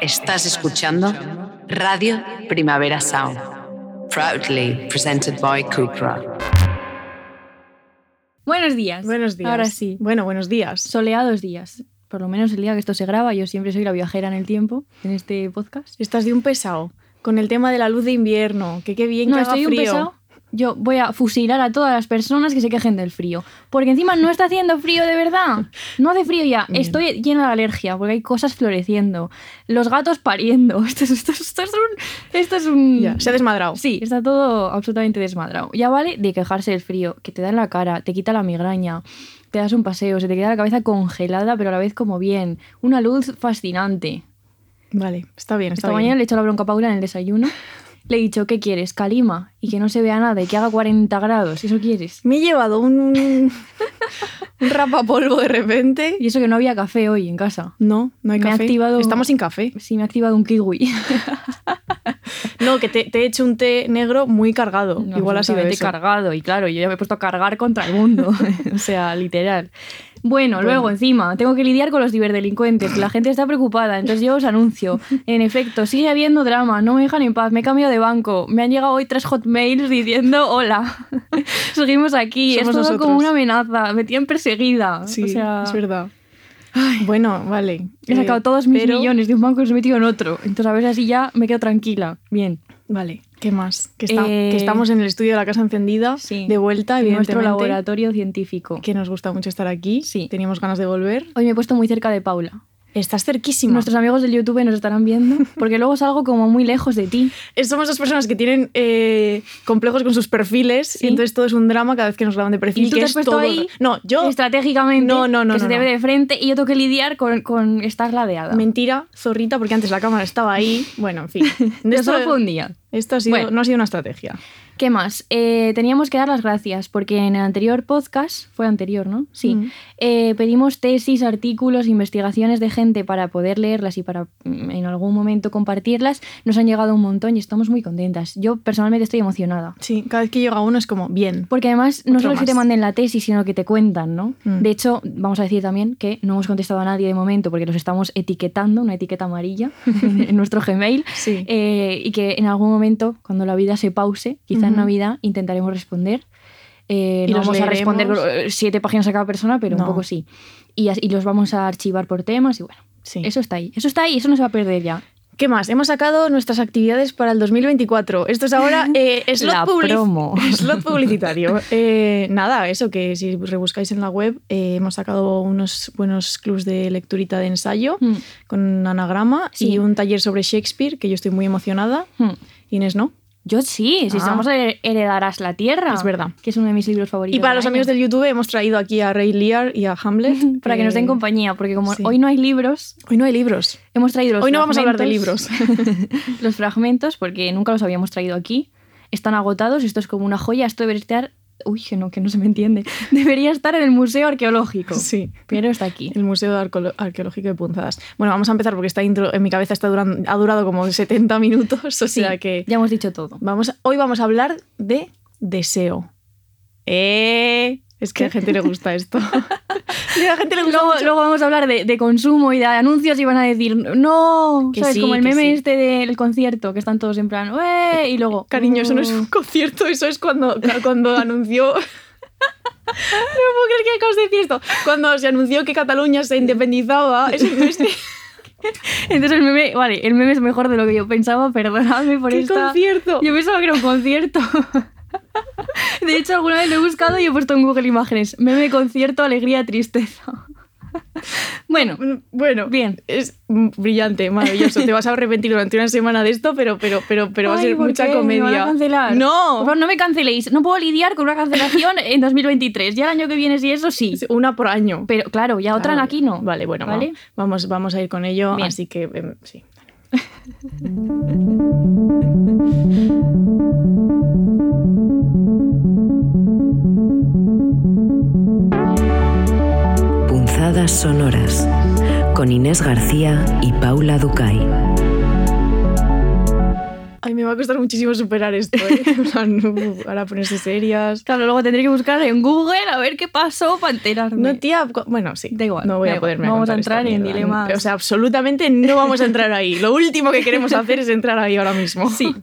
Estás escuchando Radio Primavera Sound, proudly presented by Cupra. Buenos días. Buenos días. Ahora sí. Bueno, buenos días. Soleados días. Por lo menos el día que esto se graba, yo siempre soy la viajera en el tiempo en este podcast. Estás de un pesado con el tema de la luz de invierno. Que qué bien no, que haga estoy un pesado. Yo voy a fusilar a todas las personas que se quejen del frío. Porque encima no está haciendo frío de verdad. No hace frío ya. Bien. Estoy llena de alergia porque hay cosas floreciendo. Los gatos pariendo. Esto es, esto es- esto es un. Esto es un. Ya, se ha desmadrado. Sí, está todo absolutamente desmadrado. Ya vale de quejarse del frío, que te da en la cara, te quita la migraña, te das un paseo, se te queda la cabeza congelada, pero a la vez como bien. Una luz fascinante. Vale, está bien, está Esta bien. mañana le he hecho la bronca a Paula en el desayuno. Le he dicho, ¿qué quieres? Calima. Y que no se vea nada y que haga 40 grados. ¿Eso quieres? Me he llevado un, un rapapolvo de repente. Y eso que no había café hoy en casa. No, no hay Me ha café. activado- Estamos sin café. Sí, me ha activado un kiwi. No, que te, te he hecho un té negro muy cargado. Igual ha sido eso. cargado. Y claro, yo ya me he puesto a cargar contra el mundo. o sea, literal. Bueno, Bueno. luego encima tengo que lidiar con los ciberdelincuentes. La gente está preocupada. Entonces yo os anuncio. En efecto, sigue habiendo drama. No me dejan en paz. Me he cambiado de banco. Me han llegado hoy tres hotmails diciendo hola. Seguimos aquí. Somos es todo nosotros. como una amenaza. Me tienen perseguida. Sí, o sea, es verdad. Bueno, vale. He sacado Eh, todos mis pero- millones de un banco y los he metido en otro. Entonces a ver así ya me quedo tranquila. Bien. Vale, ¿qué más? Que, está- Eh, que estamos en el estudio de la casa encendida, Sí. de vuelta, En nuestro laboratorio científico. Que nos gusta mucho estar aquí. Sí. Teníamos ganas de volver. Hoy me he puesto muy cerca de Paula. Estás cerquísima. Nuestros amigos del YouTube nos estarán viendo, porque luego salgo como muy lejos de ti. Eh, Somos dos personas que tienen eh, complejos con sus perfiles Sí. y entonces todo es un drama cada vez que nos graban de perfil. Y tú que te has es puesto todo- ahí No, yo. estratégicamente No, no, no, que se no, te no. ve de frente y yo tengo que lidiar con, con estar ladeada. Mentira, zorrita, porque antes la cámara estaba ahí. Bueno, en fin. Pero Esto, solo fue un día. Esto ha sido, Bueno. no ha sido una estrategia. ¿Qué más? Eh, teníamos que dar las gracias porque en el anterior podcast, fue anterior, ¿no? Sí. Mm. Eh, pedimos tesis, artículos, investigaciones de gente para poder leerlas y para mm, en algún momento compartirlas. Nos han llegado un montón y estamos muy contentas. Yo personalmente estoy emocionada. Sí, cada vez que llega uno es como, bien. Porque además no solo que te manden la tesis, sino que te cuentan, ¿no? Mm. De hecho, vamos a decir también que no hemos contestado a nadie de momento porque los estamos etiquetando, una etiqueta amarilla en nuestro Gmail. Sí. Eh, y que en algún momento, cuando la vida se pause, quizá en Ujú. Navidad, intentaremos responder. Eh, Y no los vamos a responder leeremos. eh, siete páginas a cada persona, pero No. un poco sí. Y, y los vamos a archivar por temas y bueno, sí. eso está ahí. Eso está ahí, eso no se va a perder ya. ¿Qué más? Hemos sacado nuestras actividades para el 2024. Esto es ahora eh, slot, La publici- promo. slot publicitario. Eh, nada, eso que si rebuscáis en la web, eh, hemos sacado unos buenos clubs de lecturita de ensayo Hmm. con anagrama Sí. y un taller sobre Shakespeare, que yo estoy muy emocionada. Hmm. Inés, ¿no? Yo sí, si Ah. vamos a her- heredarás la tierra. Es verdad. Que es uno de mis libros favoritos. Y para los año. amigos del YouTube hemos traído aquí a Ray Lear y a Hamlet. Para que nos den compañía, porque como sí. hoy no hay libros, Hoy no hay libros. hemos traído los Hoy no vamos a hablar de fragmentos- los fragmentos, porque nunca los habíamos traído aquí. Están agotados, esto es como una joya, esto debería estar... Uy, que no, que no se me entiende. Debería estar en el Museo Arqueológico. Sí. Pero está aquí. El Museo Arqueológico de Punzadas. Bueno, vamos a empezar porque esta intro en mi cabeza está durando, ha durado como 70 minutos, o Sí, sea que ya hemos dicho todo. vamos hoy vamos a hablar de deseo. ¡Eh! Es que a la gente le gusta esto. a la gente le gusta Luego, vamos a hablar de, de consumo y de anuncios y van a decir, no, Que ¿sabes? sí, como el meme sí. este del concierto, que están todos en plan, ¡eh! Y luego, Cariño, eso no es "Uh". un concierto, eso es cuando, cuando anunció... No puedo creer que acabas de decir esto. Cuando se anunció que Cataluña se independizaba, eso no es Entonces el meme, vale, el meme es mejor de lo que yo pensaba, perdonadme por ¿Qué esta... concierto? Yo pensaba que era un concierto. De hecho, alguna vez lo he buscado y he puesto en Google Imágenes, meme concierto, alegría, tristeza. Bueno, Bueno, Bien. Es mm, brillante, maravilloso. Te vas a arrepentir durante una semana de esto, pero, pero, pero, pero va a ser ¿por mucha qué? comedia. ¿Me van a cancelar? Por No, favor, no me canceléis. No puedo lidiar con una cancelación en 2023. Ya el año que viene sí, eso sí. una por año. Pero claro, ya otra Claro. aquí no. Vale, bueno, va- ¿Vale? Vamos, vamos a ir con ello. Bien. Así que em, sí. Punzadas sonoras con Inés García y Paula Ducay. Ay, Me va a costar muchísimo superar esto, ¿eh? En plan, uf, ahora ponerse serias. Claro, luego tendré que buscar en Google a ver qué pasó para enterarme. No, tía, bueno, sí. Da igual, No voy a igual. poderme No vamos a entrar en mierda. dilemas. O sea, absolutamente no vamos a entrar ahí. Lo último que queremos hacer es entrar ahí ahora mismo. Sí.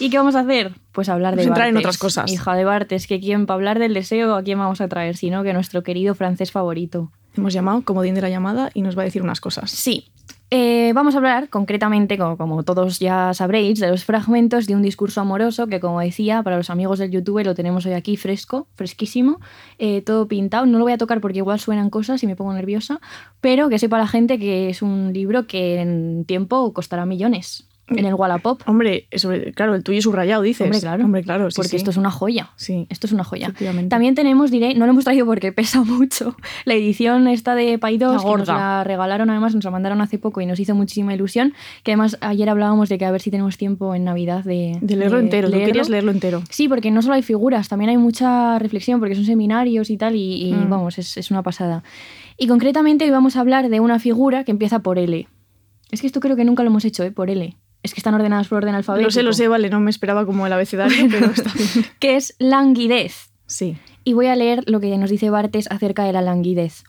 ¿Y qué vamos a hacer? Pues hablar de Vamos a entrar en otras cosas. Hija de Bartes, que quién para hablar del deseo, ¿a quién vamos a traer? Sino que nuestro querido francés favorito. Hemos llamado comodín de la llamada y nos va a decir unas cosas. Sí. Eh, vamos a hablar concretamente, como, todos ya sabréis, de los fragmentos de un discurso amoroso que, como decía, para los amigos del YouTube lo tenemos hoy aquí fresco, fresquísimo, eh, todo pintado. No lo voy a tocar porque igual suenan cosas y me pongo nerviosa, pero que sepa la gente que es un libro que en tiempo costará millones en el Wallapop. Hombre, sobre, claro, el tuyo subrayado, dices. Hombre, claro. Hombre, claro, sí, porque sí. esto es una joya. Sí. Esto es una joya. También tenemos, diré, no lo hemos traído porque pesa mucho, la edición esta de Paidós, que nos la regalaron además, nos la mandaron hace poco y nos hizo muchísima ilusión, que además ayer hablábamos de que a ver si tenemos tiempo en Navidad de, De leerlo entero. Tú querías leerlo entero. Sí, porque no solo hay figuras, también hay mucha reflexión, porque son seminarios y tal, y, y, Mm. vamos, es, es una pasada. Y concretamente hoy vamos a hablar de una figura que empieza por L. Es que esto creo que nunca lo hemos hecho, ¿eh? Por L. Es que están ordenadas por orden alfabético. Lo sé, lo sé, vale, no me esperaba como el abecedario, pero está bien. Que es languidez. Sí. Y voy a leer lo que nos dice Bartes acerca de la languidez.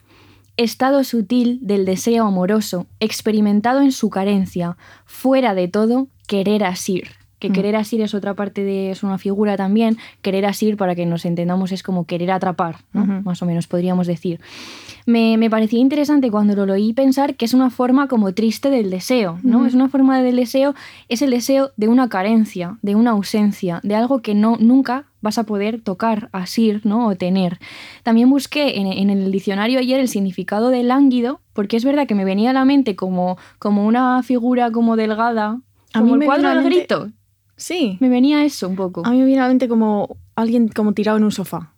Estado sutil del deseo amoroso, experimentado en su carencia, fuera de todo, querer asir. Que Mm. querer asir es otra parte de. es una figura también. Querer asir, para que nos entendamos, es como querer atrapar, más o menos podríamos decir. Me, me parecía interesante cuando lo oí pensar que es una forma como triste del deseo, ¿no? Es una forma del deseo, es el deseo de una carencia, de una ausencia, de algo que no, nunca vas a poder tocar, asir, ¿no? O tener. También busqué en, en el diccionario ayer el significado de lánguido, porque es verdad que me venía a la mente como, como una figura como delgada, A como mí el me cuadro del grito. Sí. Me venía eso un poco. A mí me viene a la mente como alguien como tirado en un sofá.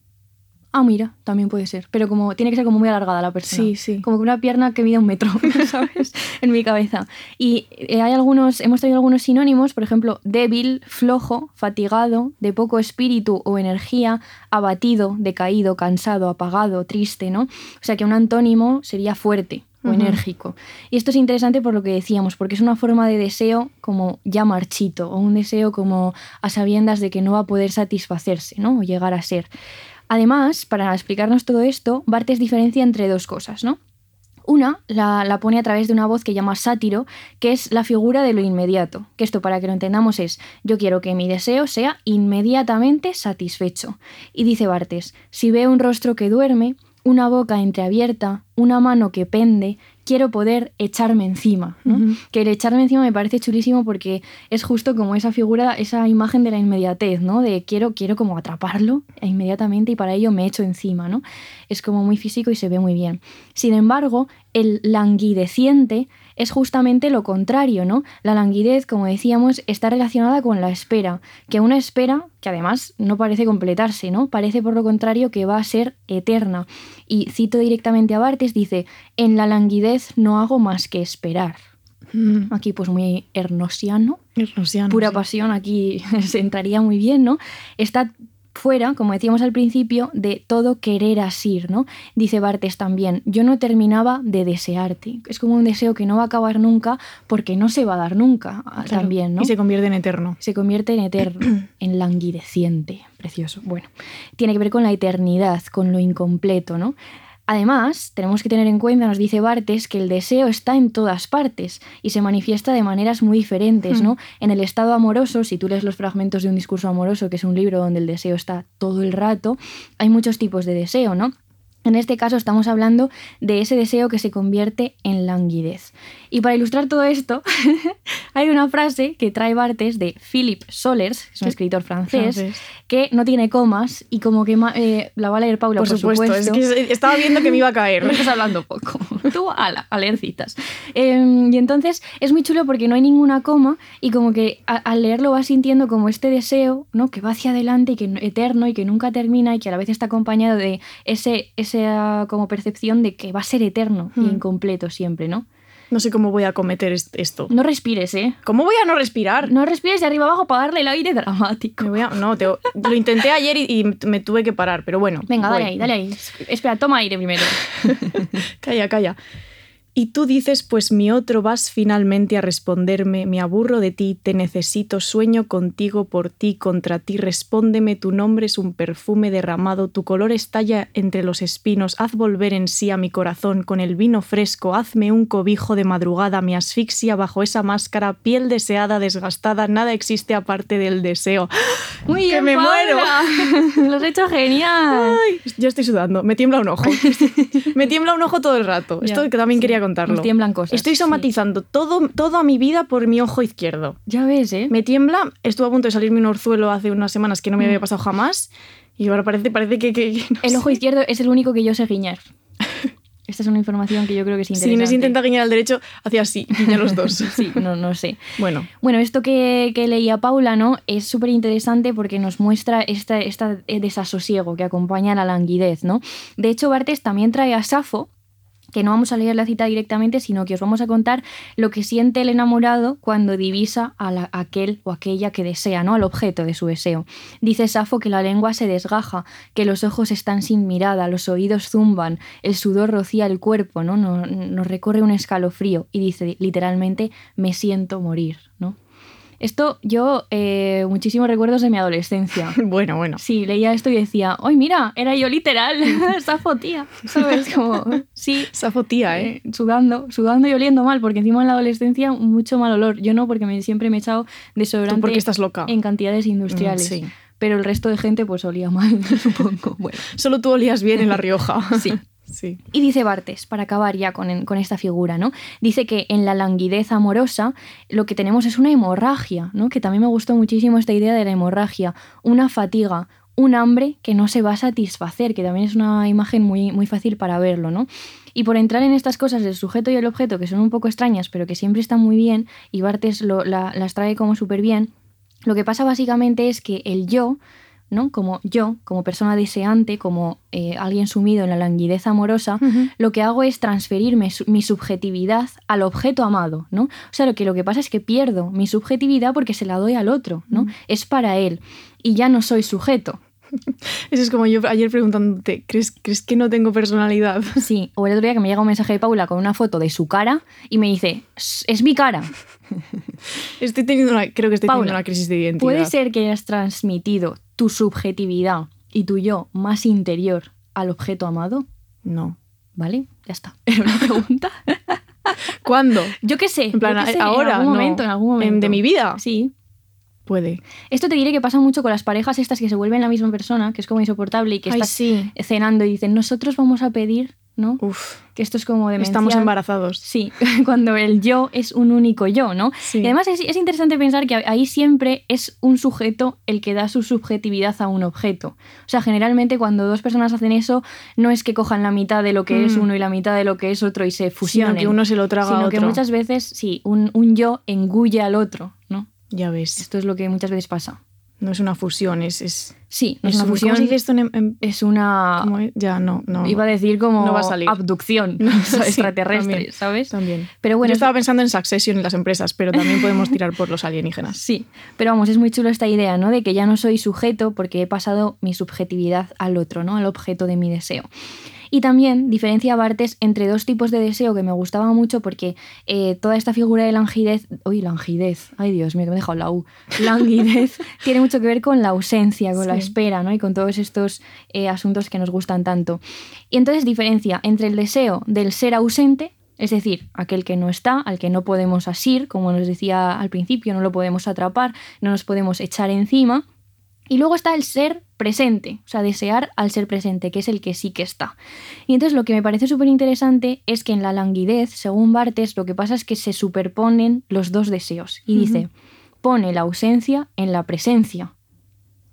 Ah, mira, también puede ser. Pero como tiene que ser como muy alargada la persona. Sí, sí. Como que una pierna que mide un metro, ¿sabes? en mi cabeza. Y eh, hay algunos, hemos traído algunos sinónimos, por ejemplo, débil, flojo, fatigado, de poco espíritu o energía, abatido, decaído, cansado, apagado, triste, ¿no? O sea que un antónimo sería fuerte o enérgico. Y esto es interesante por lo que decíamos, porque es una forma de deseo como ya marchito, o un deseo como a sabiendas de que no va a poder satisfacerse, ¿no? O llegar a ser. Además, para explicarnos todo esto, Bartes diferencia entre dos cosas, ¿no? Una la, la pone a través de una voz que llama sátiro, que es la figura de lo inmediato. Que esto, para que lo entendamos, es yo quiero que mi deseo sea inmediatamente satisfecho. Y dice Bartes, si veo un rostro que duerme, una boca entreabierta, una mano que pende, quiero poder echarme encima. ¿no? Que el echarme encima me parece chulísimo porque es justo como esa figura, esa imagen de la inmediatez, ¿no? De quiero, quiero como atraparlo inmediatamente y para ello me echo encima, ¿no? Es como muy físico y se ve muy bien. Sin embargo, el languideciente es justamente lo contrario, ¿no? La languidez, como decíamos, está relacionada con la espera, que una espera que además no parece completarse, ¿no? Parece por lo contrario que va a ser eterna. Y cito directamente a Bartes, dice, en la languidez no hago más que esperar. Mm. Aquí pues muy hernosiano, Ernosiano, pura sí. pasión, aquí se entraría muy bien, ¿no? Está fuera, como decíamos al principio, de todo querer asir, ¿no? Dice Bartes también, yo no terminaba de desearte. Es como un deseo que no va a acabar nunca porque no se va a dar nunca ah, Claro. también, ¿no? Y se convierte en eterno. se convierte en eterno, en languideciente. Precioso. Bueno, tiene que ver con la eternidad, con lo incompleto, ¿no? Además, tenemos que tener en cuenta, nos dice Bartes, que el deseo está en todas partes y se manifiesta de maneras muy diferentes, ¿no? En el estado amoroso, si tú lees los fragmentos de un discurso amoroso, que es un libro donde el deseo está todo el rato, hay muchos tipos de deseo, ¿no? En este caso estamos hablando de ese deseo que se convierte en languidez. Y para ilustrar todo esto, hay una frase que trae Bartes de Philip Solers, que es un escritor francés, Francés. que no tiene comas y como que eh, la va a leer Paula, Por, por, supuesto, es que se- estaba viendo que me iba a caer. Me estás hablando poco. Tú ala, a leer citas. Eh, y entonces es muy chulo porque no hay ninguna coma y como que a- al leerlo vas sintiendo como este deseo, ¿no? Que va hacia adelante y que no- eterno y que nunca termina y que a la vez está acompañado de ese, esa como percepción de que va a ser eterno y Hmm. incompleto siempre, ¿no? No sé cómo voy a cometer est- esto. No respires, ¿eh? ¿Cómo voy a no respirar? No respires de arriba abajo para darle el aire dramático. Me voy a- no, te- lo intenté ayer y, y me tuve que parar, pero bueno. Venga, dale ahí, dale ahí. Espera, toma aire primero. Calla, calla. Y tú dices, pues mi otro vas finalmente a responderme, me aburro de ti, te necesito, sueño contigo, por ti, contra ti, respóndeme, tu nombre es un perfume derramado, tu color estalla entre los espinos, haz volver en sí a mi corazón con el vino fresco, hazme un cobijo de madrugada, me asfixia bajo esa máscara, piel deseada, desgastada, nada existe aparte del deseo. Muy ¡Que bien, me Paula. Lo has hecho genial. Ay, yo estoy sudando, me tiembla un ojo. me tiembla un ojo todo el rato. Esto también sí. quería contarlo. Nos tiemblan cosas, Estoy sí. somatizando todo, toda mi vida por mi ojo izquierdo. Ya ves, ¿eh? Me tiembla, estuvo a punto de salirme un orzuelo hace unas semanas que no me había pasado jamás. Y ahora parece, parece que. que- que no Mm. El sé. ojo izquierdo es el único que yo sé guiñar. Esta es una información que yo creo que es Si interesante. Inés intenta guiñar al derecho, hacía así, guiña los dos. Sí, no, no sé. Bueno, Bueno, esto que, que leía Paula, ¿no? Es súper interesante porque nos muestra esta, esta eh, desasosiego que acompaña a la languidez, ¿no? De hecho, Bartes también trae a Safo, que no vamos a leer la cita directamente, sino que os vamos a contar lo que siente el enamorado cuando divisa a, aquel o aquella que desea, ¿no? Al objeto de su deseo. Dice Safo que la lengua se desgaja, que los ojos están sin mirada, los oídos zumban, el sudor rocía el cuerpo, ¿no? No- Nos recorre un escalofrío y dice literalmente me siento morir, ¿no? Esto yo, eh, muchísimos recuerdos de mi adolescencia. bueno, bueno. Sí, leía esto y decía, ¡ay, mira! Era yo literal, Safo, tía. ¿Sabes? Como, sí, Safo tía, ¿eh? eh, sudando, sudando y oliendo mal, porque encima en la adolescencia mucho mal olor. Yo no, porque me, siempre me he echado desodorante Tú porque estás loca. en cantidades industriales. Mm, sí. Pero el resto de gente pues olía mal, supongo. Bueno, Solo tú olías bien en La Rioja. sí. Y dice Bartes, para acabar ya con, esta figura, ¿no? Dice que en la languidez amorosa lo que tenemos es una hemorragia, ¿no? Que también me gustó muchísimo esta idea de la hemorragia, una fatiga, un hambre que no se va a satisfacer, que también es una imagen muy, fácil para verlo, ¿no? Y por entrar en estas cosas del sujeto y el objeto, que son un poco extrañas, pero que siempre están muy bien, y Bartes lo- la- las trae como súper bien, lo que pasa básicamente es que el yo, ¿no? Como yo, como persona deseante, como eh, alguien sumido en la languidez amorosa, lo que hago es transferirme su- mi subjetividad al objeto amado, ¿no? O sea, lo que, lo que pasa es que pierdo mi subjetividad porque se la doy al otro, ¿no? Es para él y ya no soy sujeto. Eso es como yo ayer preguntándote, ¿crees, ¿crees que no tengo personalidad? Sí, o el otro día que me llega un mensaje de Paula con una foto de su cara y me dice, "Es- es mi cara. Estoy teniendo una, creo que estoy Paula, teniendo una crisis de identidad. ¿Puede ser que hayas transmitido tu subjetividad y tu yo más interior al objeto amado? No. ¿Vale? Ya está. Era una pregunta. ¿Cuándo? Yo qué sé. En plan, yo qué sé, ahora. En algún no. momento, en algún momento. ¿En- ¿De mi vida? Sí. Puede. Esto te diré que pasa mucho con las parejas estas que se vuelven la misma persona, que es como insoportable y que Ay, estás sí. cenando y dicen, nosotros vamos a pedir, ¿no? Uf. Que esto es como demencial. Estamos embarazados. Sí, cuando el yo es un único yo, ¿no? Sí. Y además es, es interesante pensar que ahí siempre es un sujeto el que da su subjetividad a un objeto. O sea, generalmente cuando dos personas hacen eso, no es que cojan la mitad de lo que es Mm. uno y la mitad de lo que es otro y se Sino fusionen. que uno se lo traga sino a que otro. muchas veces, sí, un, un yo engulle al otro, ¿no? Ya ves. Esto es lo que muchas veces pasa. No es una fusión, es... es, Sí, no es, una un- fusión. ¿Cómo se dice esto en- en- Es una... es? Ya, no, no. Iba a decir como No va a salir. abducción Sí, extraterrestre, también. ¿sabes? También. Pero bueno, Yo es- estaba pensando en Succession en las empresas, pero también podemos tirar por los alienígenas. Sí, pero vamos, es muy chulo esta idea, ¿no? De que ya no soy sujeto porque he pasado mi subjetividad al otro, ¿no? Al objeto de mi deseo. Y también diferencia Bartes entre dos tipos de deseo que me gustaba mucho porque eh, toda esta figura de langidez, uy, langidez, ay Dios mío, que me he dejado la U, languidez, tiene mucho que ver con la ausencia, con la espera, ¿no? Y con todos estos eh, asuntos que nos gustan tanto. Y entonces diferencia entre el deseo del ser ausente, es decir, aquel que no está, al que no podemos asir, como nos decía al principio, no lo podemos atrapar, no nos podemos echar encima. Y luego está el ser presente, o sea, desear al ser presente, que es el que sí que está. Y entonces lo que me parece súper interesante es que en la languidez, según Bartes, lo que pasa es que se superponen los dos deseos. Y dice, pone la ausencia en la presencia.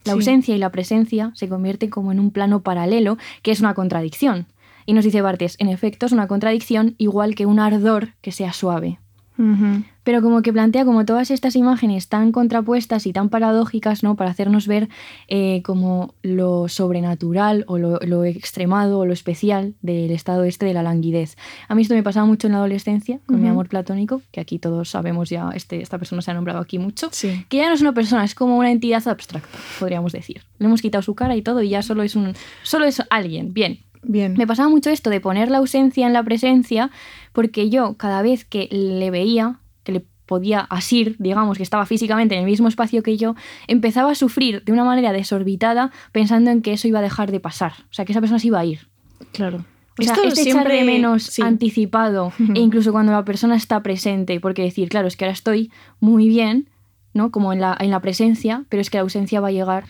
La Sí. ausencia y la presencia se convierten como en un plano paralelo, que es una contradicción. Y nos dice Bartes, en efecto es una contradicción igual que un ardor que sea suave. Pero como que plantea como todas estas imágenes tan contrapuestas y tan paradójicas, ¿no? Para hacernos ver eh, como lo sobrenatural o lo, lo extremado o lo especial del estado este de la languidez. A mí esto me pasaba mucho en la adolescencia, con mi amor platónico, que aquí todos sabemos ya, este, esta persona se ha nombrado aquí mucho. Sí. Que ya no es una persona, es como una entidad abstracta, podríamos decir. Le hemos quitado su cara y todo y ya solo es un. solo es alguien. Bien. Bien. Me pasaba mucho esto de poner la ausencia en la presencia, porque yo cada vez que le veía, que le podía asir, digamos, que estaba físicamente en el mismo espacio que yo, empezaba a sufrir de una manera desorbitada pensando en que eso iba a dejar de pasar, o sea, que esa persona se iba a ir. Claro. O sea, Esto este echar siempre- de menos sí. anticipado e incluso cuando la persona está presente, porque decir, claro, es que ahora estoy muy bien, ¿no? Como en la, en la presencia, pero es que la ausencia va a llegar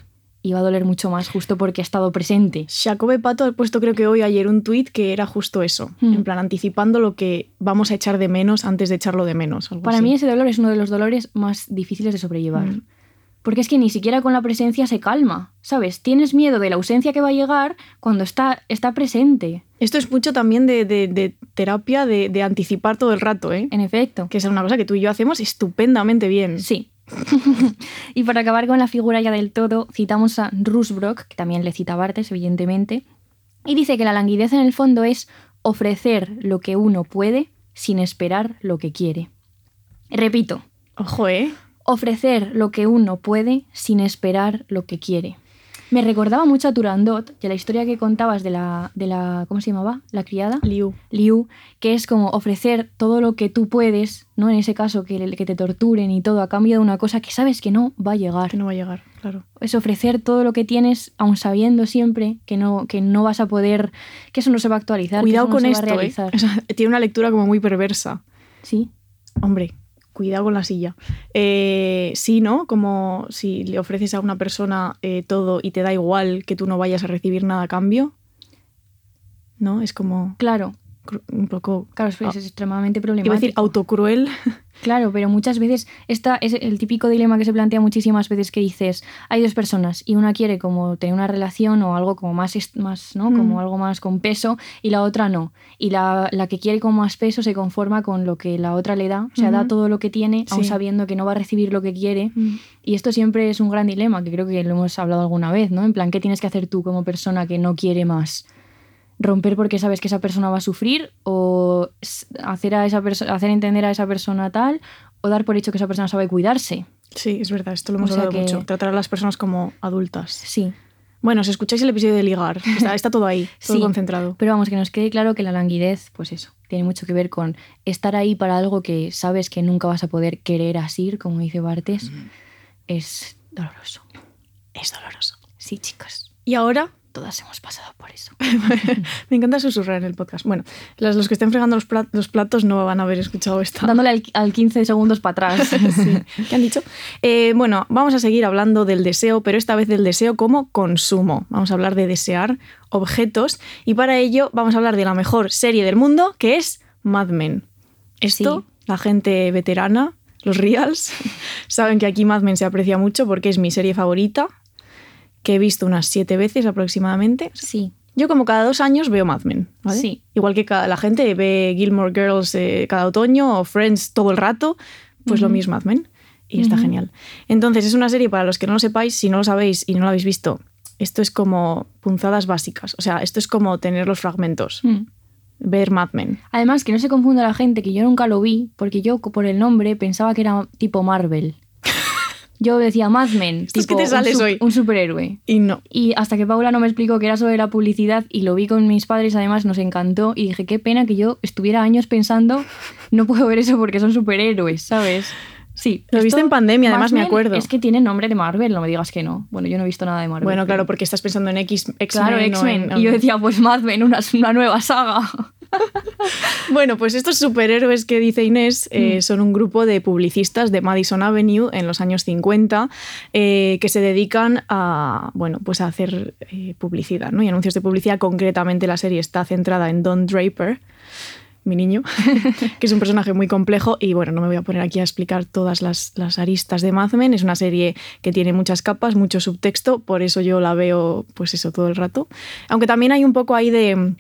y va a doler mucho más justo porque ha estado presente. Jacobe Pato ha puesto creo que hoy ayer un tuit que era justo eso, Hmm. en plan anticipando lo que vamos a echar de menos antes de echarlo de menos. algo Para así. mí ese dolor es uno de los dolores más difíciles de sobrellevar. Mm. Porque es que ni siquiera con la presencia se calma, ¿sabes? Tienes miedo de la ausencia que va a llegar cuando está, está presente, Esto es mucho también de, de- de terapia, de, de anticipar todo el rato, ¿eh? en efecto. que es una cosa que tú y yo hacemos estupendamente bien. Sí. y para acabar con la figura ya del todo, citamos a Rusbrock, que también le cita Bartes, evidentemente, y dice que la languidez en el fondo es ofrecer lo que uno puede sin esperar lo que quiere. Repito, Ojo, ¿eh? ofrecer lo que uno puede sin esperar lo que quiere. Me recordaba mucho a Turandot, de la historia que contabas de la, de la ¿cómo se llamaba? La criada. Liu. Liu, que es como ofrecer todo lo que tú puedes, ¿no? En ese caso, que, que te torturen y todo a cambio de una cosa que sabes que no va a llegar. Que no va a llegar, claro. Es ofrecer todo lo que tienes, aun sabiendo siempre que no, que no vas a poder, que eso no se va a actualizar. que Cuidado eso no con se va a esto, ¿eh? realizar. O sea, tiene una lectura como muy perversa. Sí, Hombre, cuidado con la silla. Eh, sí, ¿no? Como si le ofreces a una persona eh, todo y te da igual que tú no vayas a recibir nada a cambio. ¿No? Es como claro. un poco... Claro, es, es extremadamente problemático. Iba a decir autocruel. Claro, pero muchas veces esta es el típico dilema que se plantea muchísimas veces que dices, hay dos personas y una quiere como tener una relación o algo como más, más ¿no? Como Mm. algo más con peso y la otra no. Y la, la que quiere con más peso se conforma con lo que la otra le da, o sea, da todo lo que tiene, Sí. sabiendo que no va a recibir lo que quiere. Y esto siempre es un gran dilema, que creo que lo hemos hablado alguna vez, ¿no? En plan, ¿qué tienes que hacer tú como persona que no quiere más? Romper porque sabes que esa persona va a sufrir o hacer, a esa hacer entender a esa persona tal o dar por hecho que esa persona sabe cuidarse. Sí, es verdad, esto lo hemos O sea hablado que- mucho. Tratar a las personas como adultas. Sí. Bueno, si escucháis el episodio de ligar, está, está todo ahí, todo Sí. concentrado. Pero vamos, que nos quede claro que la languidez, pues eso, tiene mucho que ver con estar ahí para algo que sabes que nunca vas a poder querer asir, como dice Bartes, es doloroso. Es doloroso. Sí, chicas, Y ahora, todas hemos pasado por eso. me encanta susurrar en el podcast. Bueno, los, los que estén fregando los, plat- los platos no van a haber escuchado esta. Dándole al, al 15 segundos para atrás. Sí. ¿Qué han dicho? Eh, bueno, vamos a seguir hablando del deseo, pero esta vez del deseo como consumo. Vamos a hablar de desear objetos y para ello vamos a hablar de la mejor serie del mundo, que es Mad Men. Esto, Sí. la gente veterana, los reals, saben que aquí Mad Men se aprecia mucho porque es mi serie favorita, que he visto unas siete veces aproximadamente. Sí. Yo como cada dos años veo Mad Men, ¿vale? Sí. Igual que cada- la gente ve Gilmore Girls eh, cada otoño o Friends todo el rato, pues lo mismo Mad Men. Y está genial. Entonces es una serie para los que no lo sepáis, si no lo sabéis y no lo habéis visto, esto es como punzadas básicas. O sea, esto es como tener los fragmentos. Mm. Ver Mad Men. Además, que no se confunda la gente, que yo nunca lo vi, porque yo por el nombre pensaba que era tipo Marvel. Yo decía Mad Men, Esto es tipo que te sales un, hoy. un superhéroe. Y no. Y hasta que Paula no me explicó que era sobre la publicidad y lo vi con mis padres, además nos encantó y dije, qué pena que yo estuviera años pensando, no puedo ver eso porque son superhéroes, ¿sabes? Sí. Lo viste en pandemia, además me Men acuerdo. Es que tiene nombre de Marvel, no me digas que no. Bueno, yo no he visto nada de Marvel. Bueno, pero- claro, porque estás pensando en X, X-Men. Claro, en- X-Men. Y yo decía, pues Mad Men, una, una nueva saga. Bueno, pues estos superhéroes que dice Inés eh, son un grupo de publicistas de Madison Avenue en los años 50 eh, que se dedican a, bueno, pues a hacer eh, publicidad ¿no? y anuncios de publicidad. Concretamente la serie está centrada en Don Draper, mi niño, que es un personaje muy complejo y bueno, no me voy a poner aquí a explicar todas las, las aristas de Mad Men. Es una serie que tiene muchas capas, mucho subtexto, por eso yo la veo pues eso todo el rato. Aunque también hay un poco ahí de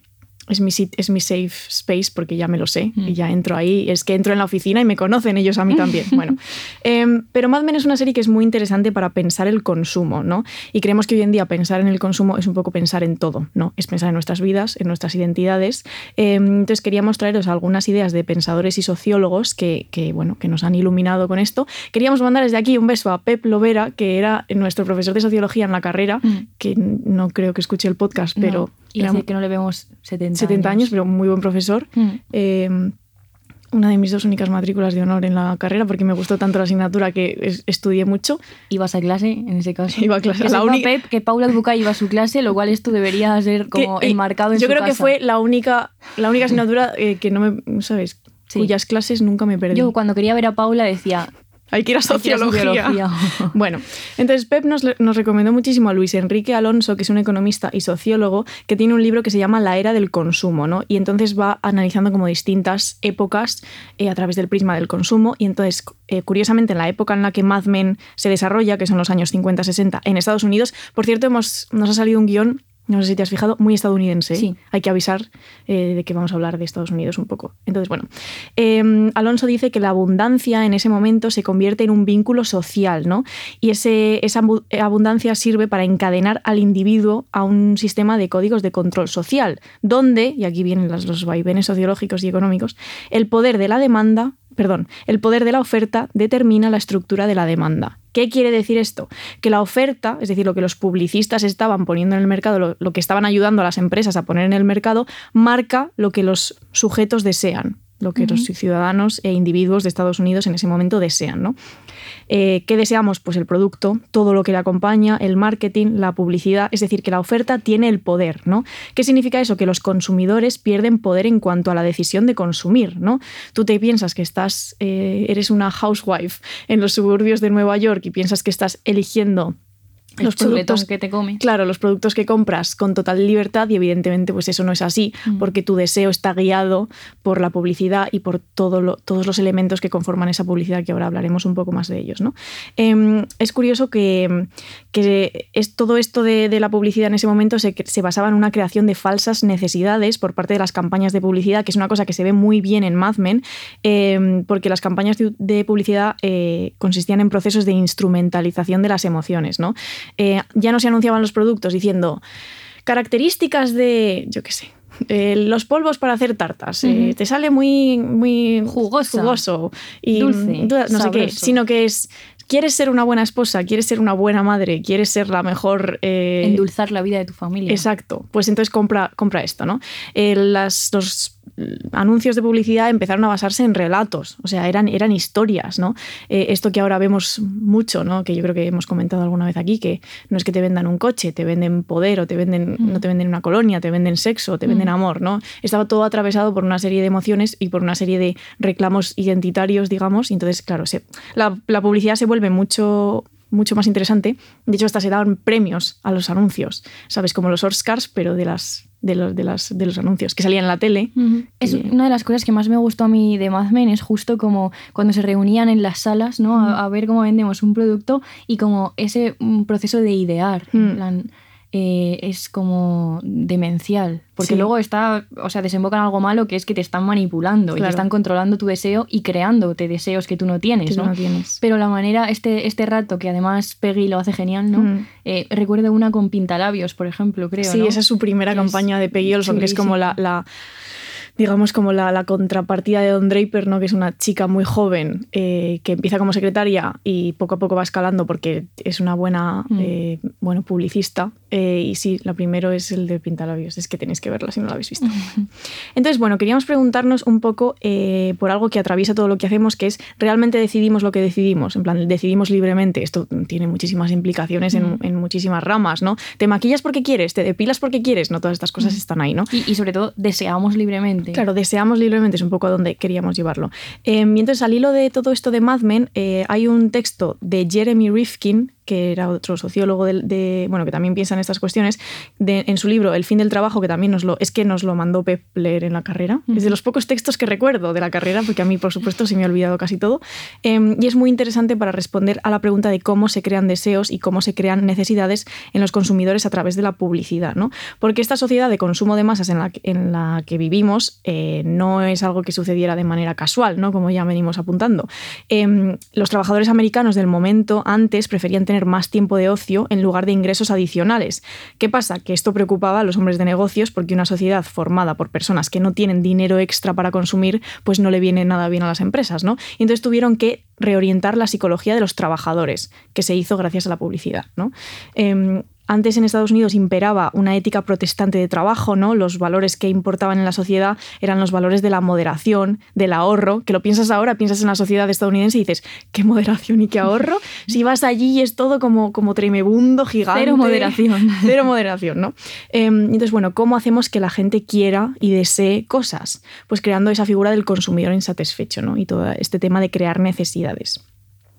es mi, es mi safe space porque ya me lo sé Mm. y ya entro ahí. Es que entro en la oficina y me conocen ellos a mí también. Bueno, em, pero Mad Men es una serie que es muy interesante para pensar el consumo, ¿no? Y creemos que hoy en día pensar en el consumo es un poco pensar en todo, ¿no? Es pensar en nuestras vidas, en nuestras identidades. Em, entonces queríamos traeros algunas ideas de pensadores y sociólogos que, que, bueno, que nos han iluminado con esto. Queríamos mandar desde aquí un beso a Pep Lovera, que era nuestro profesor de sociología en la carrera, Mm. que no creo que escuche el podcast, pero... No, y era- que no le vemos 70, 70 años, pero muy buen profesor. Mm. Eh, una de mis dos únicas matrículas de honor en la carrera porque me gustó tanto la asignatura que es- estudié mucho. Ibas a clase, en ese caso. Iba a clase, Que la única- Pep que Paula Bucay iba a su clase, lo cual esto debería ser como Que, eh, enmarcado en Yo su creo que fue la única, la única asignatura eh, que no me, ¿sabes? Sí. Cuyas clases nunca me perdí. Yo cuando quería ver a Paula decía, Hay que ir a "Hay que ir a sociología. sociología". Bueno, entonces Pep nos, nos recomendó muchísimo a Luis Enrique Alonso, que es un economista y sociólogo, que tiene un libro que se llama La era del consumo, ¿no? Y entonces va analizando como distintas épocas eh, a través del prisma del consumo. Y entonces, eh, curiosamente, en la época en la que Mad Men se desarrolla, que son los años 50-60 en Estados Unidos, por cierto, hemos, nos ha salido un guion. No sé si te has fijado, muy estadounidense. Sí. Hay que avisar eh, de que vamos a hablar de Estados Unidos un poco. Entonces, bueno, eh, Alonso dice que la abundancia en ese momento se convierte en un vínculo social, ¿no? Y ese, esa abu- abundancia sirve para encadenar al individuo a un sistema de códigos de control social, donde, y aquí vienen las- los vaivenes sociológicos y económicos, el poder de la demanda, perdón, el poder de la oferta determina la estructura de la demanda. ¿Qué quiere decir esto? Que la oferta, es decir, lo que los publicistas estaban poniendo en el mercado, lo, lo que estaban ayudando a las empresas a poner en el mercado, marca lo que los sujetos desean, lo que los ciudadanos e individuos de Estados Unidos en ese momento desean. ¿no? Eh, ¿Qué deseamos? Pues el producto, todo lo que le acompaña, el marketing, la publicidad, es decir, que la oferta tiene el poder. ¿no? ¿Qué significa eso? Que los consumidores pierden poder en cuanto a la decisión de consumir. ¿no? Tú te piensas que estás, eh, eres una housewife en los suburbios de Nueva York y piensas que estás eligiendo El los productos que te comes. Claro, los productos que compras con total libertad y evidentemente pues eso no es así, Mm. porque tu deseo está guiado por la publicidad y por todo lo- todos los elementos que conforman esa publicidad, que ahora hablaremos un poco más de ellos. ¿no? Em, es curioso que, que es, todo esto de, de la publicidad en ese momento se, se basaba en una creación de falsas necesidades por parte de las campañas de publicidad, que es una cosa que se ve muy bien en Mad Men, em, porque las campañas de, de publicidad eh, consistían en procesos de instrumentalización de las emociones. ¿no? Eh, ya no se anunciaban los productos diciendo características de, yo qué sé, eh, los polvos para hacer tartas. eh, te sale muy, muy Jugosa. jugoso y Dulce, du- no sé qué, sino que es quieres ser una buena esposa, quieres ser una buena madre, quieres ser la mejor eh, Endulzar la vida de tu familia. Exacto. Pues entonces compra, compra esto, ¿no? Eh, las, los anuncios de publicidad empezaron a basarse en relatos, o sea, eran, eran historias, ¿no? Eh, esto que ahora vemos mucho, ¿no? Que yo creo que hemos comentado alguna vez aquí, que no es que te vendan un coche, te venden poder o te venden, Mm. no te venden una colonia, te venden sexo, te venden Mm. amor, ¿no? Estaba todo atravesado por una serie de emociones y por una serie de reclamos identitarios, digamos, y entonces, claro, se, la, la publicidad se vuelve mucho mucho más interesante. De hecho, hasta se daban premios a los anuncios, ¿sabes? Como los Oscars, pero de, las, de, los, de, las, de los anuncios que salían en la tele. Es una de las cosas que más me gustó a mí de Mad Men, es justo como cuando se reunían en las salas, ¿no? A, a ver cómo vendemos un producto y como ese mm, proceso de idear, en Mm. plan, eh, es como demencial. Porque Sí. luego está, o sea, desemboca en algo malo que es que te están manipulando y Claro. te están controlando tu deseo y creándote deseos que tú no tienes, que ¿no? no tienes. Pero la manera, este, este rato, que además Peggy lo hace genial, ¿no? Mm. Eh, recuerdo una con pintalabios, por ejemplo, creo. Sí, ¿no? esa es su primera Es campaña de Peggy Olson, que es como la, la- digamos, como la, la contrapartida de Don Draper, ¿no? que es una chica muy joven eh, que empieza como secretaria y poco a poco va escalando porque es una buena Mm. eh, bueno, publicista. Eh, y sí, la primero es el de Pintalabios, es que tenéis que verla si no la habéis visto. Entonces, bueno, queríamos preguntarnos un poco eh, por algo que atraviesa todo lo que hacemos, que es, ¿realmente decidimos lo que decidimos? En plan, decidimos libremente. Esto tiene muchísimas implicaciones en, en muchísimas ramas, ¿no? ¿Te maquillas porque quieres? ¿Te depilas porque quieres? No, todas estas cosas están ahí, ¿no? Y, y sobre todo, deseamos libremente. Claro, deseamos libremente, es un poco a donde queríamos llevarlo. Eh, y entonces, al hilo de todo esto de Mad Men, eh, hay un texto de Jeremy Rifkin que era otro sociólogo de, bueno, que también piensa en estas cuestiones, en su libro El fin del trabajo, que también nos lo, es que nos lo mandó Pep leer en la carrera. Es de los pocos textos que recuerdo de la carrera, porque a mí, por supuesto, se me ha olvidado casi todo. Em, y es muy interesante para responder a la pregunta de cómo se crean deseos y cómo se crean necesidades en los consumidores a través de la publicidad, ¿no? Porque esta sociedad de consumo de masas en la, en la que vivimos eh, no es algo que sucediera de manera casual, ¿no? Como ya venimos apuntando. Em, los trabajadores americanos del momento antes preferían tener más tiempo de ocio en lugar de ingresos adicionales. ¿Qué pasa? Que esto preocupaba a los hombres de negocios porque una sociedad formada por personas que no tienen dinero extra para consumir, pues no le viene nada bien a las empresas, ¿no? Y entonces tuvieron que reorientar la psicología de los trabajadores, que se hizo gracias a la publicidad, ¿no? Em, antes en Estados Unidos imperaba una ética protestante de trabajo, ¿no? Los valores que importaban en la sociedad eran los valores de la moderación, del ahorro, que lo piensas ahora, piensas en la sociedad estadounidense y dices, ¿qué moderación y qué ahorro? si vas allí y es todo como, como tremebundo, gigante. Cero moderación. Cero moderación, ¿no? Em, entonces, bueno, ¿cómo hacemos que la gente quiera y desee cosas? Pues creando esa figura del consumidor insatisfecho, ¿no? Y todo este tema de crear necesidades.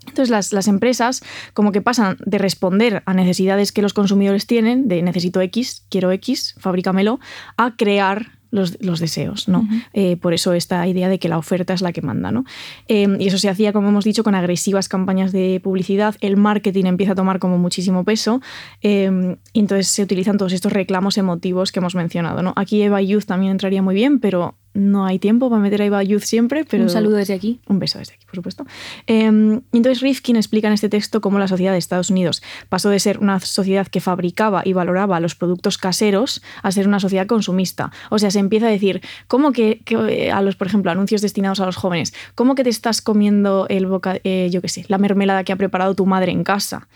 Entonces las, empresas como que pasan de responder a necesidades que los consumidores tienen, de necesito X, quiero X, fabrícamelo, a crear los, deseos, ¿no? Eh, por eso esta idea de que la oferta es la que manda, ¿no? Em, y eso se hacía, como hemos dicho, con agresivas campañas de publicidad. El marketing empieza a tomar como muchísimo peso em, y entonces se utilizan todos estos reclamos emotivos que hemos mencionado, ¿no? Aquí Eva Youth también entraría muy bien, pero no hay tiempo para meter a Eva Youth siempre, pero... Un saludo desde aquí. Un beso desde aquí, por supuesto. Eh, entonces Rifkin explica en este texto cómo la sociedad de Estados Unidos pasó de ser una sociedad que fabricaba y valoraba los productos caseros a ser una sociedad consumista. O sea, se empieza a decir, ¿cómo que, eh, a los, por ejemplo, anuncios destinados a los jóvenes, ¿cómo que te estás comiendo el boca, eh, yo qué sé, la mermelada que ha preparado tu madre en casa?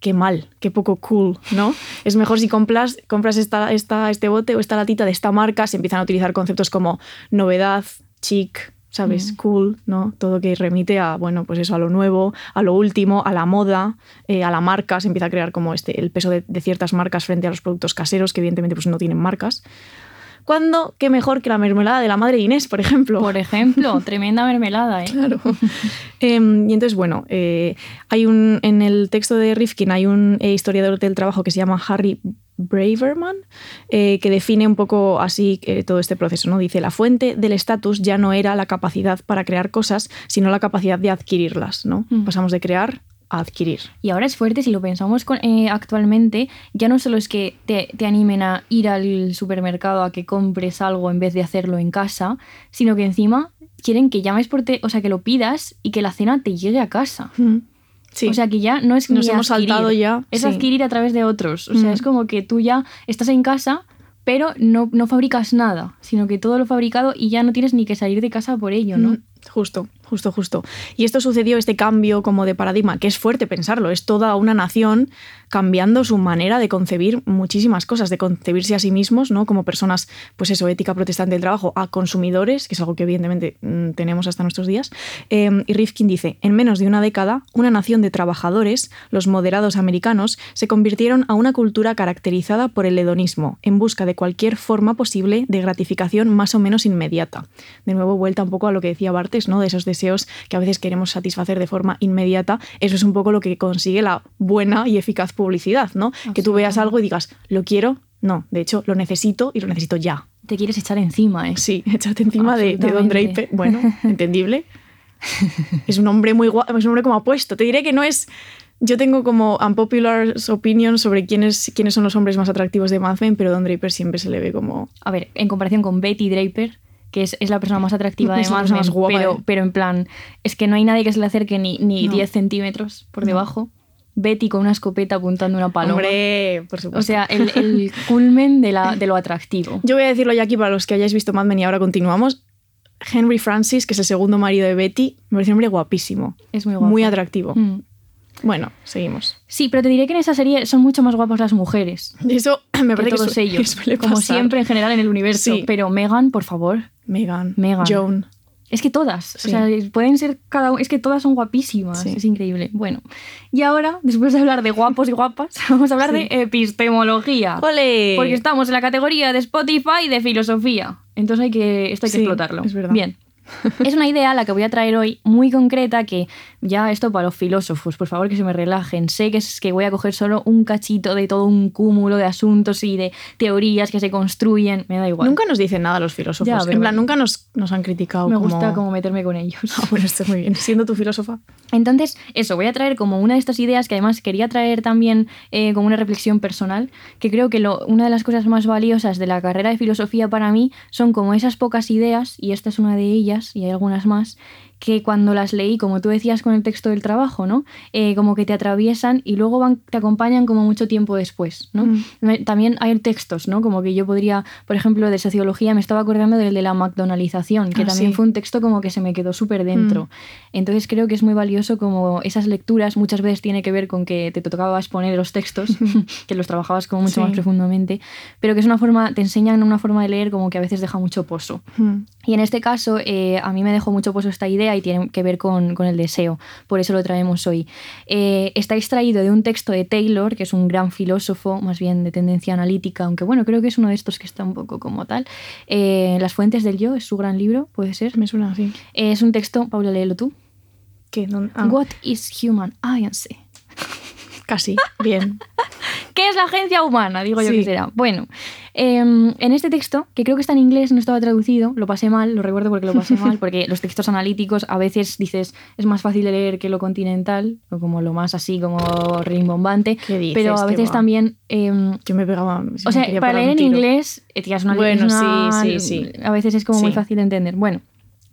Qué mal, qué poco cool, ¿no? Es mejor si compras, compras esta, esta, este bote o esta latita de esta marca, se empiezan a utilizar conceptos como novedad, chic, ¿sabes? Mm. Cool, ¿no? Todo que remite a, bueno, pues eso, a lo nuevo, a lo último, a la moda, eh, a la marca, se empieza a crear como este, el peso de, de, ciertas marcas frente a los productos caseros, que evidentemente pues no tienen marcas. ¿Cuándo? ¿Qué mejor que la mermelada de la madre Inés, por ejemplo? Por ejemplo, tremenda mermelada, ¿eh? Claro. Em, y entonces, bueno, eh, hay un, en el texto de Rifkin hay un eh, historiador del trabajo que se llama Harry Braverman, eh, que define un poco así todo este proceso. ¿no? Dice, la fuente del estatus ya no era la capacidad para crear cosas, sino la capacidad de adquirirlas. ¿no? Mm. Pasamos de crear adquirir. Y ahora es fuerte, si lo pensamos eh, actualmente, ya no solo es que te, te, animen a ir al supermercado a que compres algo en vez de hacerlo en casa, sino que encima quieren que llames por te o sea, que lo pidas y que la cena te llegue a casa. Sí. O sea que ya no es Nos hemos saltado ya. Es adquirir a través de otros. O sea, es como que tú ya estás en casa, pero no, no, fabricas nada, sino que todo lo fabricado y ya no tienes ni que salir de casa por ello, ¿no? Justo. Justo, justo. Y esto sucedió, este cambio como de paradigma, que es fuerte pensarlo, es toda una nación cambiando su manera de concebir muchísimas cosas, de concebirse a sí mismos, ¿no? Como personas, pues eso, ética protestante del trabajo, a consumidores, que es algo que evidentemente mm, tenemos hasta nuestros días. Em, y Rifkin dice, en menos de una década, una nación de trabajadores, los moderados americanos, se convirtieron a una cultura caracterizada por el hedonismo, en busca de cualquier forma posible de gratificación más o menos inmediata. De nuevo, vuelta un poco a lo que decía Bartes, ¿no? De esos que a veces queremos satisfacer de forma inmediata, eso es un poco lo que consigue la buena y eficaz publicidad, ¿no? Que tú veas algo y digas, lo quiero, no, de hecho lo necesito y lo necesito ya. Te quieres echar encima, ¿eh? Sí, echarte encima de, Don Draper. Bueno, entendible. es un hombre muy guapo, es un hombre como apuesto. Te diré que no es... Yo tengo como unpopular opinion sobre quiénes, quiénes son los hombres más atractivos de Mad Men, pero Don Draper siempre se le ve como... A ver, en comparación con Betty Draper, que es, la persona más atractiva de más, más guapa, pero, eh. pero en plan, es que no hay nadie que se le acerque ni, ni 10 centímetros por debajo. Betty con una escopeta apuntando una paloma. Hombre, por supuesto. O sea, el, culmen de, la, de lo atractivo. Yo voy a decirlo ya aquí para los que hayáis visto Mad Men y ahora continuamos. Henry Francis, que es el segundo marido de Betty, me parece un hombre guapísimo. Es muy guapo. Muy atractivo. Mm. Bueno, seguimos. Sí, pero te diré que en esa serie son mucho más guapas las mujeres. Eso me parece que, todos ellos. como siempre en general en el universo. Pero Megan, por favor. Megan. Megan. Joan. Es que todas, o sea, pueden ser cada es que todas son guapísimas, es increíble. Bueno, y ahora, después de hablar de guapos y guapas, vamos a hablar de epistemología. ¡Ole! Porque estamos en la categoría de Spotify de filosofía. Entonces hay que, esto hay que explotarlo. Es verdad. Bien. es una idea la que voy a traer hoy muy concreta que ya esto para los filósofos, por favor que se me relajen. Sé que es que voy a coger solo un cachito de todo un cúmulo de asuntos y de teorías que se construyen, me da igual. Nunca nos dicen nada los filósofos. Ya, en plan, nunca nos, nos han criticado. me como- gusta como meterme con ellos. Ah, bueno, está muy bien. Siendo tu filósofa. Entonces, eso, voy a traer como una de estas ideas que además quería traer también eh, como una reflexión personal, que creo que lo- una de las cosas más valiosas de la carrera de filosofía para mí son como esas pocas ideas, y esta es una de ellas, y hay algunas más, que cuando las leí, como tú decías con el texto del trabajo, ¿no? Eh, como que te atraviesan y luego van, te acompañan como mucho tiempo después, ¿no? Mm. También hay textos, ¿no? Como que yo podría, por ejemplo, de sociología me estaba acordando del de la McDonaldización, que Ah, también sí. fue un texto como que se me quedó súper dentro. Mm. Entonces creo que es muy valioso como esas lecturas muchas veces tiene que ver con que te tocaba exponer los textos, que los trabajabas como mucho Sí. más profundamente, pero que es una forma, te enseñan una forma de leer como que a veces deja mucho pozo. Mm. Y en este caso, eh, a mí me dejó mucho pozo esta idea y tiene que ver con, con el deseo, por eso lo traemos hoy. Eh, está extraído de un texto de Taylor, que es un gran filósofo, más bien de tendencia analítica, aunque bueno, creo que es uno de estos que está un poco como tal. Eh, Las fuentes del yo es su gran libro, puede ser. Me suena así. Eh, es un texto, Paula, léelo tú. ¿Qué? ¿Dónde? Ah, What is human agency? Casi. Bien. ¿Qué es la agencia humana? Digo yo Sí. que será. Bueno, em, en este texto, que creo que está en inglés, no estaba traducido, lo pasé mal, lo recuerdo porque lo pasé mal, porque los textos analíticos a veces dices es más fácil de leer que lo continental, o como lo más así, como rimbombante, ¿Qué dices, pero a veces también... em, Yo me pegaba. o sea, para leer en inglés, eh, tía, es una Bueno, una- sí, sí, sí. A veces es como muy fácil de entender. Bueno,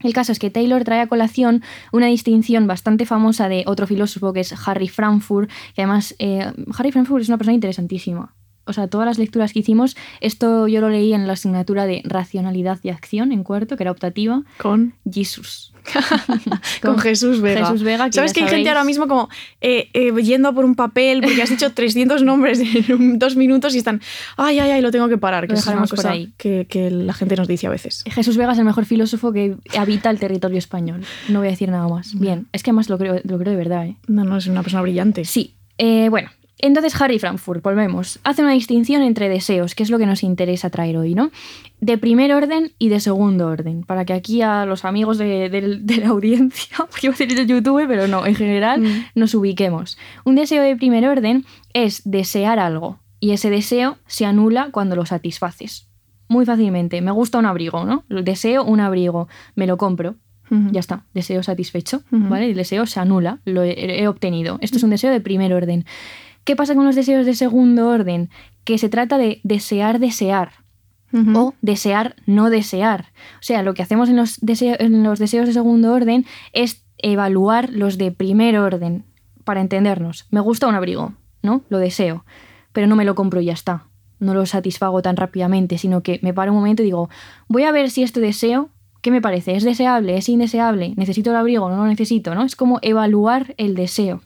el caso es que Taylor trae a colación una distinción bastante famosa de otro filósofo que es Harry Frankfurt, que además eh, Harry Frankfurt es una persona interesantísima. O sea, todas las lecturas que hicimos, esto yo lo leí en la asignatura de racionalidad y acción en cuarto, que era optativa. Con, Jesus. con Jesús Vega. Jesús Vega, que ¿Sabes que hay gente ahora mismo como eh, eh, yendo a por un papel porque has dicho 300 nombres en dos minutos y están, ay, ay, ay, lo tengo que parar? Que es una dejaremos por ahí. que, que la gente nos dice a veces. Jesús Vega es el mejor filósofo que habita el territorio español. No voy a decir nada más. Bien, es que además lo creo, lo creo de verdad, ¿eh? No, no, es una persona brillante. Sí, eh, bueno. Entonces Harry Frankfurt, volvemos, hace una distinción entre deseos, que es lo que nos interesa traer hoy, ¿no? De primer orden y de segundo orden, para que aquí a los amigos de, de- de la audiencia, porque iba a decir de YouTube, pero no, en general, Mm. nos ubiquemos. Un deseo de primer orden es desear algo, y ese deseo se anula cuando lo satisfaces. Muy fácilmente, me gusta un abrigo, ¿no? Deseo un abrigo, me lo compro, ya está, deseo satisfecho. ¿vale? El deseo se anula, lo he, he obtenido. Esto es un deseo de primer orden. ¿Qué pasa con los deseos de segundo orden? Que se trata de desear desear o desear no desear. O sea, lo que hacemos en los, deseo- en los deseos de segundo orden es evaluar los de primer orden, para entendernos. Me gusta un abrigo, ¿no? Lo deseo, pero no me lo compro y ya está. No lo satisfago tan rápidamente, sino que me paro un momento y digo, voy a ver si este deseo, ¿qué me parece? ¿Es deseable? ¿Es indeseable? ¿Necesito el abrigo? ¿No lo necesito? ¿no? Es como evaluar el deseo.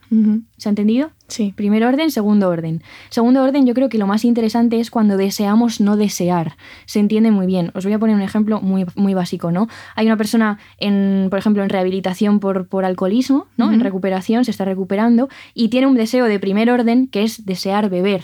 ¿Se ha entendido? Sí. Primer orden, segundo orden. Segundo orden, yo creo que lo más interesante es cuando deseamos no desear. Se entiende muy bien. Os voy a poner un ejemplo muy, muy básico, ¿no? Hay una persona, en, por ejemplo, en rehabilitación por, por alcoholismo, ¿no? En recuperación, se está recuperando, y tiene un deseo de primer orden que es desear beber.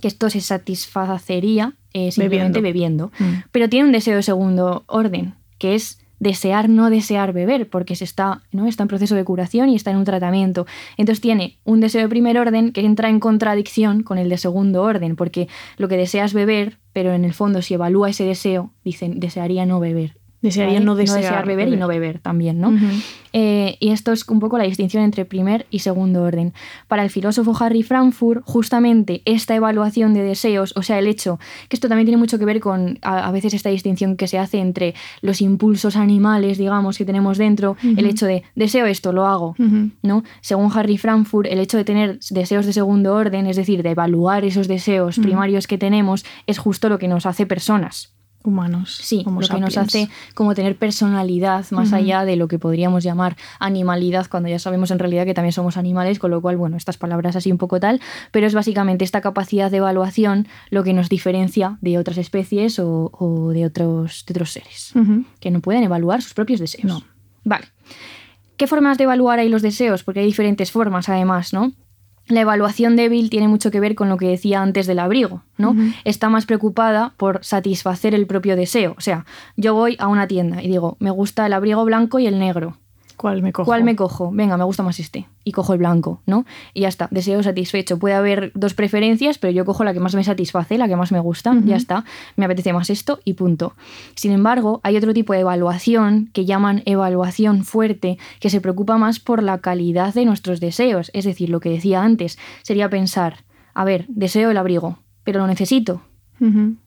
Que esto se satisfacería eh, simplemente bebiendo. Mm. Pero tiene un deseo de segundo orden, que es desear no desear beber, porque se está, ¿no? está en proceso de curación y está en un tratamiento. Entonces tiene un deseo de primer orden que entra en contradicción con el de segundo orden, porque lo que desea es beber, pero en el fondo si evalúa ese deseo, dicen desearía no beber. Desearía ¿vale? no desear beber, y no beber también, ¿no? Eh, y esto es un poco la distinción entre primer y segundo orden. Para el filósofo Harry Frankfurt, justamente esta evaluación de deseos, o sea, el hecho, que esto también tiene mucho que ver con a, a veces esta distinción que se hace entre los impulsos animales, digamos, que tenemos dentro, el hecho de deseo esto, lo hago. ¿no? Según Harry Frankfurt, el hecho de tener deseos de segundo orden, es decir, de evaluar esos deseos primarios que tenemos, es justo lo que nos hace personas. Humanos. Sí, Homo lo que nos hace como tener personalidad más allá de lo que podríamos llamar animalidad, cuando ya sabemos en realidad que también somos animales, con lo cual, bueno, estas palabras así un poco tal, pero es básicamente esta capacidad de evaluación lo que nos diferencia de otras especies o, o de, otros, de otros seres, que no pueden evaluar sus propios deseos. No. Vale. ¿Qué formas de evaluar hay los deseos? Porque hay diferentes formas, además, ¿no? La evaluación débil tiene mucho que ver con lo que decía antes del abrigo, ¿no? Está más preocupada por satisfacer el propio deseo. O sea, yo voy a una tienda y digo, me gusta el abrigo blanco y el negro. ¿Cuál me cojo? ¿Cuál me cojo? Venga, me gusta más este. Y cojo el blanco, ¿no? Y ya está, deseo satisfecho. Puede haber dos preferencias, pero yo cojo la que más me satisface, la que más me gusta, ya está. Me apetece más esto y punto. Sin embargo, hay otro tipo de evaluación que llaman evaluación fuerte, que se preocupa más por la calidad de nuestros deseos. Es decir, lo que decía antes, sería pensar, a ver, deseo el abrigo, pero lo necesito.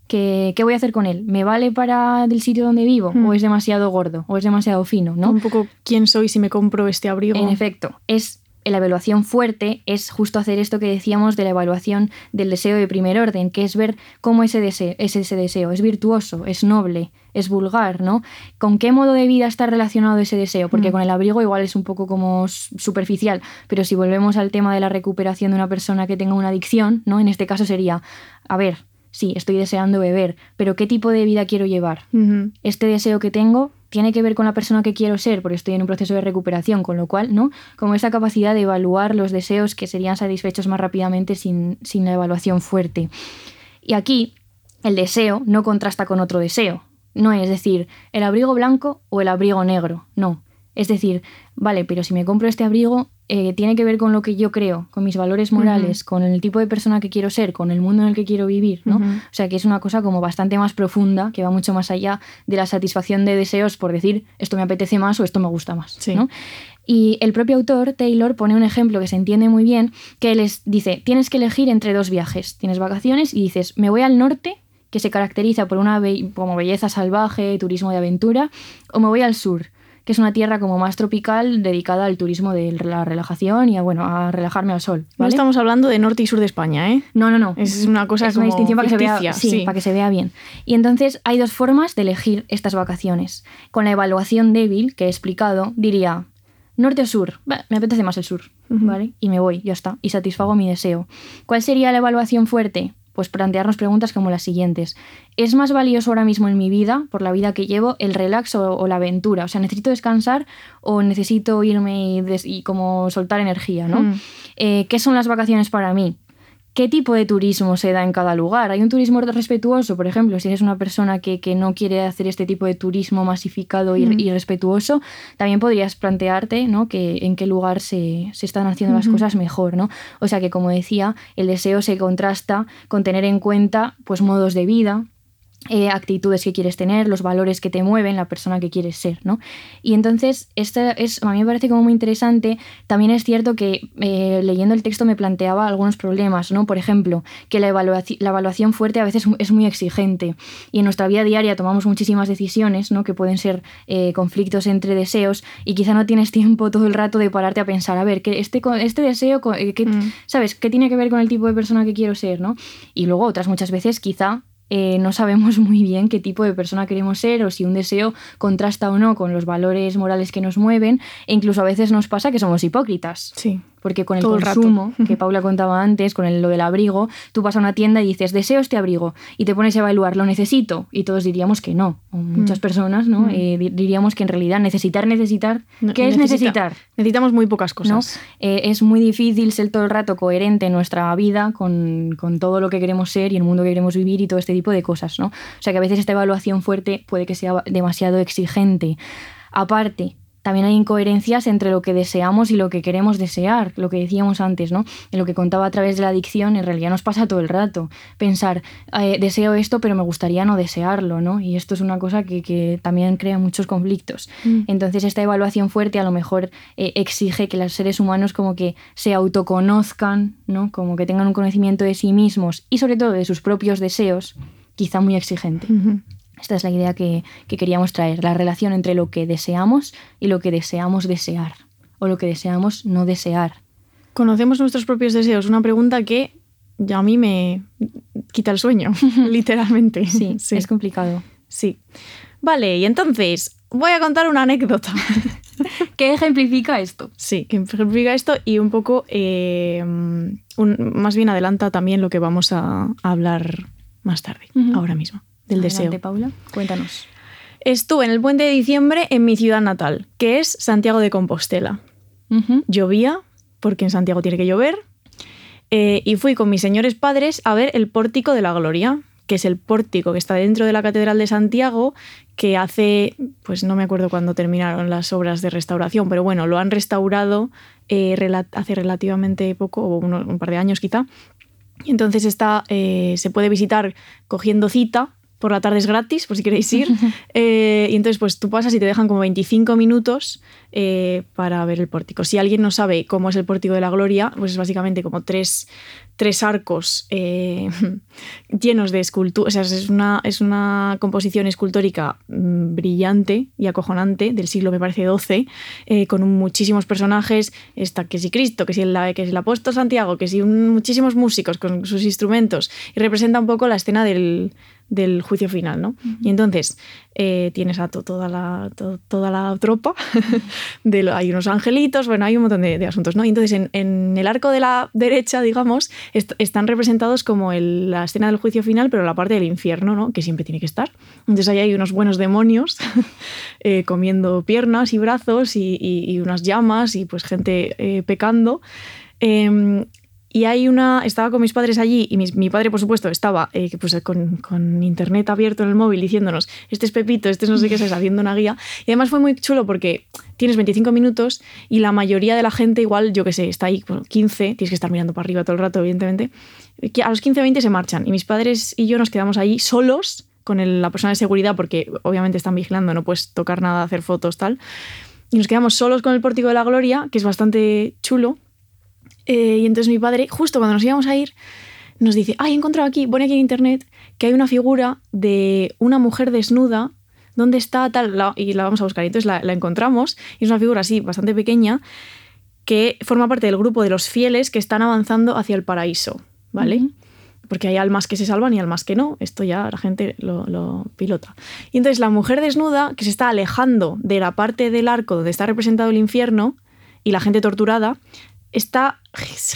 ¿Qué, voy a hacer con él? ¿Me vale para el sitio donde vivo? ¿O es demasiado gordo? ¿O es demasiado fino? ¿no? Un poco quién soy si me compro este abrigo. En efecto, es la evaluación fuerte es justo hacer esto que decíamos de la evaluación del deseo de primer orden, que es ver cómo ese deseo, es ese deseo, es virtuoso, es noble, es vulgar, ¿no? ¿Con qué modo de vida está relacionado ese deseo? Porque con el abrigo igual es un poco como superficial, pero si volvemos al tema de la recuperación de una persona que tenga una adicción, ¿no? En este caso sería, a ver, sí, estoy deseando beber, pero ¿qué tipo de vida quiero llevar? Este deseo que tengo tiene que ver con la persona que quiero ser, porque estoy en un proceso de recuperación, con lo cual, ¿no? Como esa capacidad de evaluar los deseos que serían satisfechos más rápidamente sin, sin la evaluación fuerte. Y aquí, el deseo no contrasta con otro deseo. No es decir, el abrigo blanco o el abrigo negro. No. Es decir, vale, pero si me compro este abrigo, eh, tiene que ver con lo que yo creo, con mis valores morales, con el tipo de persona que quiero ser, con el mundo en el que quiero vivir, ¿no? O sea, que es una cosa como bastante más profunda, que va mucho más allá de la satisfacción de deseos por decir esto me apetece más o esto me gusta más, ¿no? Y el propio autor, Taylor, pone un ejemplo que se entiende muy bien, que les dice, tienes que elegir entre dos viajes, tienes vacaciones y dices, me voy al norte que se caracteriza por una como belleza salvaje, turismo de aventura, o me voy al sur, que es una tierra como más tropical dedicada al turismo de la relajación y a, bueno, a relajarme al sol. No estamos hablando de norte y sur de España, ¿eh? No, no, no. Es una cosa es una distinción para que, se vea, sí, para que se vea bien. Y entonces hay dos formas de elegir estas vacaciones. Con la evaluación débil que he explicado, diría, norte o sur, me apetece más el sur, ¿vale? Y me voy, ya está, y satisfago mi deseo. ¿Cuál sería la evaluación fuerte? Pues plantearnos preguntas como las siguientes. ¿Es más valioso ahora mismo en mi vida, por la vida que llevo, el relax o, la aventura? O sea, ¿necesito descansar o necesito irme y, como soltar energía? ¿no? Mm. Eh, ¿Qué son las vacaciones para mí? Qué tipo de turismo se da en cada lugar. Hay un turismo respetuoso, por ejemplo, si eres una persona que, no quiere hacer este tipo de turismo masificado y, mm. respetuoso, también podrías plantearte ¿no? que, en qué lugar se, están haciendo las cosas mejor. ¿no? O sea que, como decía, el deseo se contrasta con tener en cuenta pues, modos de vida, eh, actitudes que quieres tener, los valores que te mueven, la persona que quieres ser, ¿no? Y entonces, esto es, a mí me parece como muy interesante. También es cierto que eh, leyendo el texto me planteaba algunos problemas, ¿no? Por ejemplo, que la, evaluación, la evaluación fuerte a veces es muy exigente y en nuestra vida diaria tomamos muchísimas decisiones, ¿no? Que pueden ser eh, conflictos entre deseos y quizá no tienes tiempo todo el rato de pararte a pensar, a ver, que este, este deseo, que, mm. ¿sabes? ¿Qué tiene que ver con el tipo de persona que quiero ser, ¿no? Y luego otras muchas veces quizá eh, no sabemos muy bien qué tipo de persona queremos ser o si un deseo contrasta o no con los valores morales que nos mueven e incluso a veces nos pasa que somos hipócritas. Sí porque con el consumo que Paula contaba antes, con el, lo del abrigo, tú vas a una tienda y dices, deseo este abrigo, y te pones a evaluar, ¿lo necesito? Y todos diríamos que no. muchas mm. personas ¿no? Mm. Eh, diríamos que en realidad necesitar, necesitar, ¿qué es necesitar? Necesitamos muy pocas cosas. Eh, es muy difícil ser todo el rato coherente en nuestra vida con, con, todo lo que queremos ser y el mundo que queremos vivir y todo este tipo de cosas. ¿no? O sea que a veces esta evaluación fuerte puede que sea demasiado exigente. Aparte, también hay incoherencias entre lo que deseamos y lo que queremos desear, lo que decíamos antes, ¿no? En lo que contaba a través de la adicción, en realidad nos pasa todo el rato. Pensar, eh, deseo esto, pero me gustaría no desearlo, ¿no? Y esto es una cosa que, también crea muchos conflictos. Mm. Entonces, esta evaluación fuerte a lo mejor eh, exige que los seres humanos como que se autoconozcan, ¿no? Como que tengan un conocimiento de sí mismos y sobre todo de sus propios deseos, quizá muy exigente. Esta es la idea que, queríamos traer, la relación entre lo que deseamos y lo que deseamos desear, o lo que deseamos no desear. ¿Conocemos nuestros propios deseos? Una pregunta que ya a mí me quita el sueño, literalmente. Sí, sí, es complicado. Sí. Vale, y entonces voy a contar una anécdota. ¿Qué ejemplifica esto? Sí, que ejemplifica esto y un poco, eh, más bien adelanta también lo que vamos a, hablar más tarde, ahora mismo del deseo. Paula, cuéntanos. Estuve en el puente de diciembre en mi ciudad natal, que es Santiago de Compostela. Llovía, porque en Santiago tiene que llover, Eh, y fui con mis señores padres a ver el Pórtico de la Gloria, que es el pórtico que está dentro de la Catedral de Santiago, que hace, pues no me acuerdo cuándo terminaron las obras de restauración, pero bueno, lo han restaurado eh, hace relativamente poco, o un par de años quizá. Y entonces está, eh, se puede visitar cogiendo cita por la tarde es gratis, por si queréis ir. Eh, y entonces, pues tú pasas y te dejan como 25 minutos eh, para ver el pórtico. Si alguien no sabe cómo es el pórtico de la gloria, pues es básicamente como tres, tres arcos eh, llenos de esculturas. O sea, es una, es una composición escultórica mm, brillante y acojonante del siglo, me parece, XII, con muchísimos personajes. Está que si Cristo, que si el, que si el apóstol Santiago, que si muchísimos músicos con sus instrumentos. Y representa un poco la escena del del juicio final, ¿no? Y entonces eh, tienes a toda, la, toda la tropa, de hay unos angelitos, bueno, hay un montón de, asuntos, ¿no? Y entonces en, el arco de la derecha, digamos, están representados como la escena del juicio final, pero la parte del infierno, ¿no? Que siempre tiene que estar. Entonces ahí hay unos buenos demonios eh, comiendo piernas y brazos y, unas llamas y pues gente eh, pecando. Em, y hay una, estaba con mis padres allí y mi, padre, por supuesto, estaba eh, pues, con, internet abierto en el móvil diciéndonos, este es Pepito, este es no sé qué es, haciendo una guía. Y además fue muy chulo porque tienes 25 minutos y la mayoría de la gente igual, yo qué sé, está ahí 15, tienes que estar mirando para arriba todo el rato, evidentemente. A los 15 20 se marchan y mis padres y yo nos quedamos ahí solos con la persona de seguridad porque obviamente están vigilando, no puedes tocar nada, hacer fotos, tal. Y nos quedamos solos con el Pórtico de la Gloria, que es bastante chulo eh, y entonces mi padre, justo cuando nos íbamos a ir, nos dice, ay, he encontrado aquí, pone aquí en internet, que hay una figura de una mujer desnuda, ¿dónde está tal? y la vamos a buscar. Y entonces la, encontramos, y es una figura así, bastante pequeña, que forma parte del grupo de los fieles que están avanzando hacia el paraíso, ¿vale? Porque hay almas que se salvan y almas que no. Esto ya la gente lo, lo, pilota. Y entonces la mujer desnuda, que se está alejando de la parte del arco donde está representado el infierno, y la gente torturada, está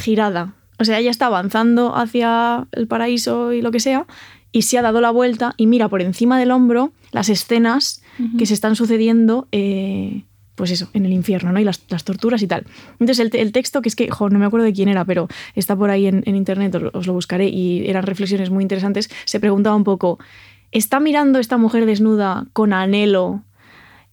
girada. O sea, ella está avanzando hacia el paraíso y lo que sea, y se ha dado la vuelta y mira por encima del hombro las escenas que se están sucediendo, eh, pues eso, en el infierno, ¿no? Y las, torturas y tal. Entonces, el, texto, que es que, no me acuerdo de quién era, pero está por ahí en, internet, os, lo buscaré, y eran reflexiones muy interesantes, se preguntaba un poco, ¿está mirando esta mujer desnuda con anhelo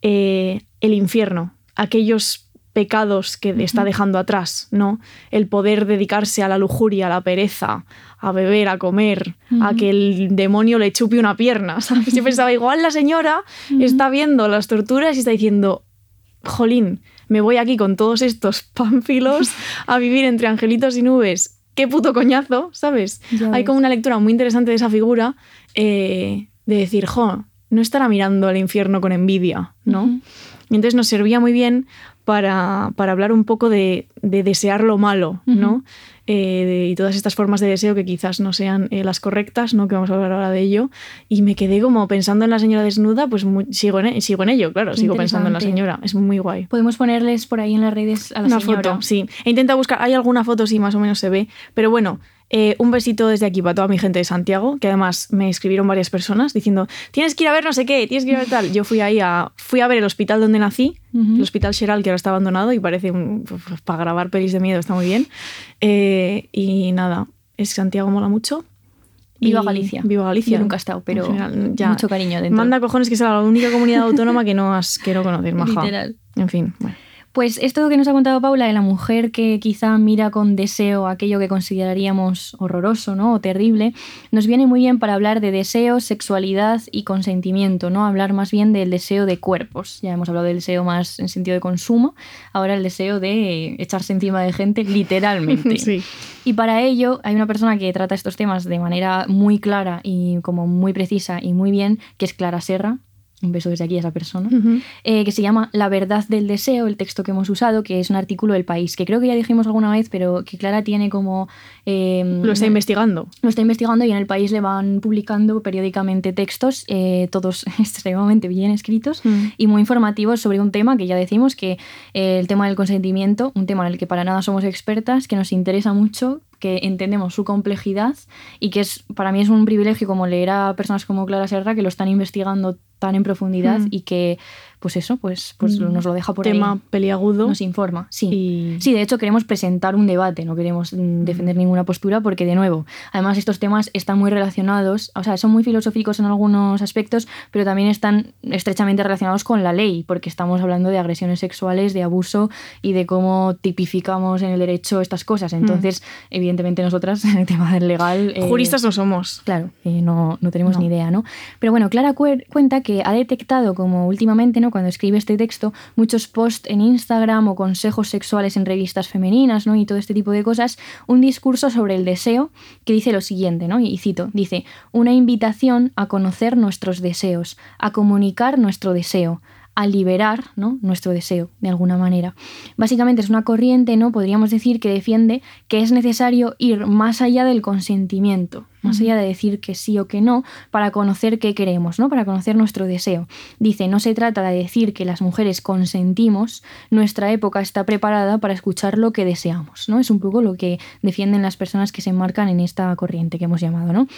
eh, el infierno? Aquellos pecados que está dejando atrás, ¿no? El poder dedicarse a la lujuria, a la pereza, a beber, a comer, a que el demonio le chupe una pierna, ¿sabes? Yo pensaba, igual la señora está viendo las torturas y está diciendo, jolín, me voy aquí con todos estos pánfilos a vivir entre angelitos y nubes. Qué puto coñazo, ¿sabes? Hay como una lectura muy interesante de esa figura eh, de decir, jo, no estará mirando al infierno con envidia, ¿no? Y entonces nos servía muy bien para, hablar un poco de, desear lo malo, ¿no? Eh, y todas estas formas de deseo que quizás no sean eh, las correctas, ¿no? Que vamos a hablar ahora de ello. Y me quedé como pensando en la señora desnuda, pues sigo, en, sigo en ello, claro, sigo pensando en la señora. Es muy guay. Podemos ponerles por ahí en las redes a la Una foto, sí. He intentado buscar, hay alguna foto, sí, más o menos se ve, pero bueno, eh, un besito desde aquí para toda mi gente de Santiago, que además me escribieron varias personas diciendo, tienes que ir a ver no sé qué, tienes que ir a ver tal. Yo fui ahí a, fui a ver el hospital donde nací, el hospital Sheral, que ahora está abandonado y parece un, pues, pues, para grabar pelis de miedo, está muy bien. Eh, y nada, es Santiago mola mucho. Viva Galicia. Viva Galicia. Yo nunca he estado, pero ya mucho cariño dentro. Manda cojones que sea la única comunidad autónoma que no has, quiero conocer, maja. Literal. En fin, bueno. Pues esto que nos ha contado Paula de la mujer que quizá mira con deseo aquello que consideraríamos horroroso ¿no? o terrible, nos viene muy bien para hablar de deseo, sexualidad y consentimiento, ¿no? Hablar más bien del deseo de cuerpos. Ya hemos hablado del deseo más en sentido de consumo, ahora el deseo de echarse encima de gente literalmente. Sí. Y para ello hay una persona que trata estos temas de manera muy clara y como muy precisa y muy bien, que es Clara Serra, un beso desde aquí a esa persona, eh, que se llama La verdad del deseo, el texto que hemos usado, que es un artículo del país, que creo que ya dijimos alguna vez, pero que Clara tiene como... Em, lo está investigando. Lo está investigando y en el país le van publicando periódicamente textos, eh, todos extremadamente bien escritos y muy informativos sobre un tema que ya decimos que eh, el tema del consentimiento, un tema en el que para nada somos expertas, que nos interesa mucho, que entendemos su complejidad y que es para mí es un privilegio como leer a personas como Clara Serra que lo están investigando tan en profundidad mm. y que pues eso, pues, pues Mm. nos lo deja por Tema ahí. peliagudo. Nos informa, sí. Y- Sí, de hecho queremos presentar un debate, no queremos mm, defender ninguna postura porque, de nuevo, además estos temas están muy relacionados, o sea, son muy filosóficos en algunos aspectos, pero también están estrechamente relacionados con la ley, porque estamos hablando de agresiones sexuales, de abuso y de cómo tipificamos en el derecho estas cosas. Entonces, evidentemente nosotras, en el tema del legal... eh, Juristas no somos. Claro, eh, no, no tenemos No. ni idea, ¿no? Pero bueno, Clara cuenta que ha detectado, como últimamente, ¿no? Cuando escribe este texto, muchos posts en Instagram o consejos sexuales en revistas femeninas, ¿no? Y todo este tipo de cosas, un discurso sobre el deseo que dice lo siguiente, ¿no? Y cito, dice, una invitación a conocer nuestros deseos, a comunicar nuestro deseo, a liberar ¿no? nuestro deseo de alguna manera. Básicamente es una corriente, ¿no? Podríamos decir que defiende que es necesario ir más allá del consentimiento, más allá de decir que sí o que no, para conocer qué queremos, ¿no? Para conocer nuestro deseo. Dice, no se trata de decir que las mujeres consentimos, nuestra época está preparada para escuchar lo que deseamos, ¿no? Es un poco lo que defienden las personas que se enmarcan en esta corriente que hemos llamado, ¿no?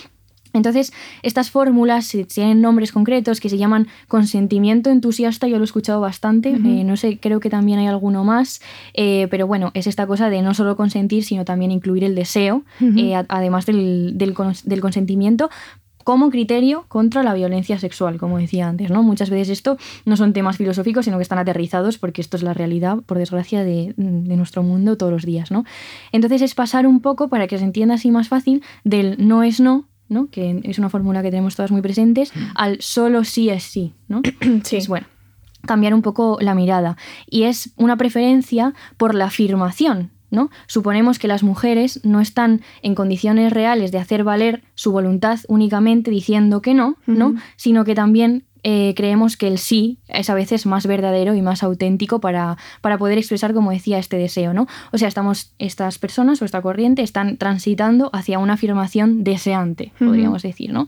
Entonces, estas fórmulas tienen nombres concretos que se llaman consentimiento entusiasta, yo lo he escuchado bastante, eh, no sé, creo que también hay alguno más, eh, pero bueno, es esta cosa de no solo consentir, sino también incluir el deseo, eh, a- además del, del consentimiento como criterio contra la violencia sexual, como decía antes, ¿no? Muchas veces esto no son temas filosóficos, sino que están aterrizados porque esto es la realidad, por desgracia, de, de nuestro mundo todos los días, ¿no? Entonces es pasar un poco, para que se entienda así más fácil, del no es no, ¿no? que es una fórmula que tenemos todas muy presentes, al solo sí es sí. ¿no? Sí. Es bueno, cambiar un poco la mirada. Y es una preferencia por la afirmación. ¿no? Suponemos que las mujeres no están en condiciones reales de hacer valer su voluntad únicamente diciendo que no, ¿no? Sino que también eh, creemos que el sí es a veces más verdadero y más auténtico para, para poder expresar, como decía, este deseo, ¿no? O sea, estamos, estas personas o esta corriente están transitando hacia una afirmación deseante, podríamos decir, ¿no?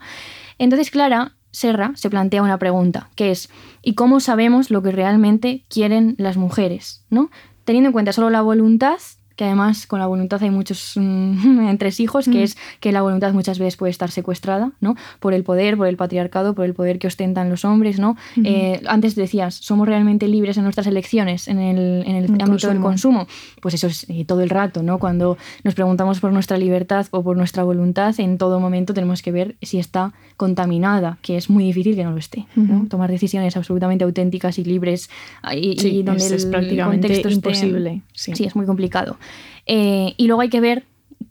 Entonces, Clara Serra se plantea una pregunta, que es, ¿y cómo sabemos lo que realmente quieren las mujeres, ¿no? Teniendo en cuenta solo la voluntad, que además con la voluntad hay muchos mm, entresijos, que Mm. es que la voluntad muchas veces puede estar secuestrada, ¿no? Por el poder, por el patriarcado, por el poder que ostentan los hombres, ¿no? Eh, antes decías, ¿somos realmente libres en nuestras elecciones, en el, en el En ámbito del consumo. Pues eso es eh, todo el rato, ¿no? Cuando nos preguntamos por nuestra libertad o por nuestra voluntad, en todo momento tenemos que ver si está contaminada, que es muy difícil que no lo esté. Tomar decisiones absolutamente auténticas y libres ah, y, y Sí, donde es, es prácticamente esté- imposible. Sí. Sí, es muy complicado. Eh, y luego hay que ver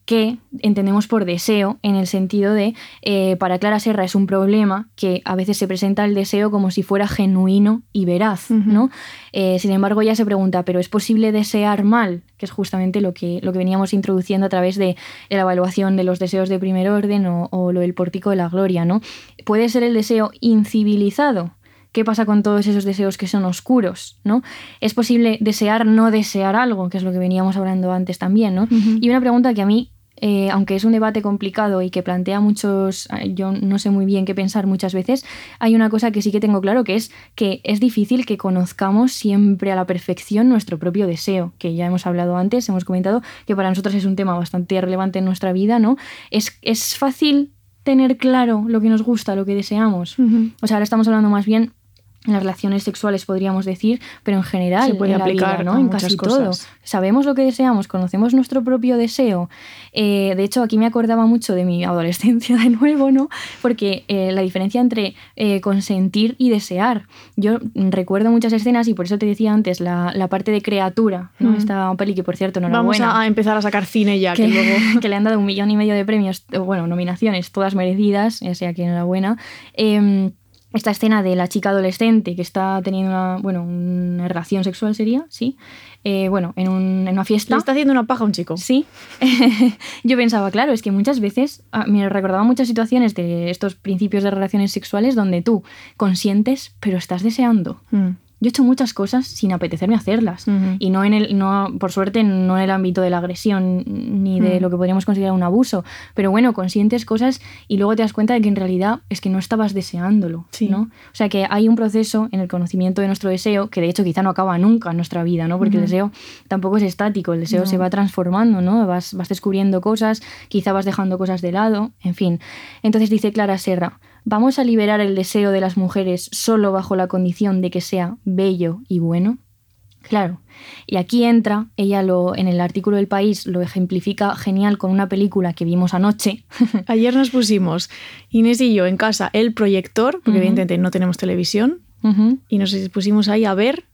qué entendemos por deseo en el sentido de, eh, para Clara Serra es un problema que a veces se presenta el deseo como si fuera genuino y veraz. ¿no? Eh, sin embargo, ella se pregunta, ¿pero es posible desear mal? Que es justamente lo que, lo que veníamos introduciendo a través de la evaluación de los deseos de primer orden o, o lo del pórtico de la gloria, ¿no? ¿Puede ser el deseo incivilizado? ¿Qué pasa con todos esos deseos que son oscuros? ¿no? ¿Es posible desear no desear algo? Que es lo que veníamos hablando antes también. ¿no? Y una pregunta que a mí, eh, aunque es un debate complicado y que plantea muchos, yo no sé muy bien qué pensar muchas veces, hay una cosa que sí que tengo claro, que es que es difícil que conozcamos siempre a la perfección nuestro propio deseo, que ya hemos hablado antes, hemos comentado que para nosotros es un tema bastante relevante en nuestra vida, ¿no? Es, es fácil tener claro lo que nos gusta, lo que deseamos. O sea, ahora estamos hablando más bien en las relaciones sexuales, podríamos decir, pero en general, Se puede en aplicar vida, ¿no? En casi cosas. todo. Sabemos lo que deseamos, conocemos nuestro propio deseo. Eh, de hecho, aquí me acordaba mucho de mi adolescencia de nuevo, ¿no? Porque eh, la diferencia entre eh, consentir y desear. Yo recuerdo muchas escenas y por eso te decía antes la, la parte de criatura, ¿no? Mm. Esta peli que, por cierto, no Vamos a, a empezar a sacar cine ya, que, que, luego... que le han dado un millón y medio de premios, bueno, nominaciones, todas merecidas, ya sea que enhorabuena. Eh, esta escena de la chica adolescente que está teniendo una, bueno, una relación sexual sería, sí. Eh, bueno, en, un- en una fiesta. Le está haciendo una paja a un chico. Sí. Yo pensaba, claro, es que muchas veces ah, me recordaba muchas situaciones de estos principios de relaciones sexuales donde tú consientes, pero estás deseando. Mm. Yo he hecho muchas cosas sin apetecerme hacerlas. Y no en el, no, por suerte, no en el ámbito de la agresión ni de lo que podríamos considerar un abuso. Pero bueno, consientes cosas y luego te das cuenta de que en realidad es que no estabas deseándolo. Sí. ¿no? O sea que hay un proceso en el conocimiento de nuestro deseo que de hecho quizá no acaba nunca en nuestra vida, ¿no? Porque el deseo tampoco es estático, el deseo No. se va transformando, ¿no? Vas, vas descubriendo cosas, quizá vas dejando cosas de lado, en fin. Entonces dice Clara Serra, ¿Vamos a liberar el deseo de las mujeres solo bajo la condición de que sea bello y bueno? Claro. Y aquí entra, ella lo en el artículo del país lo ejemplifica genial con una película que vimos anoche. Ayer nos pusimos, Inés y yo, en casa, el proyector, porque evidentemente no tenemos televisión, y nos pusimos ahí a ver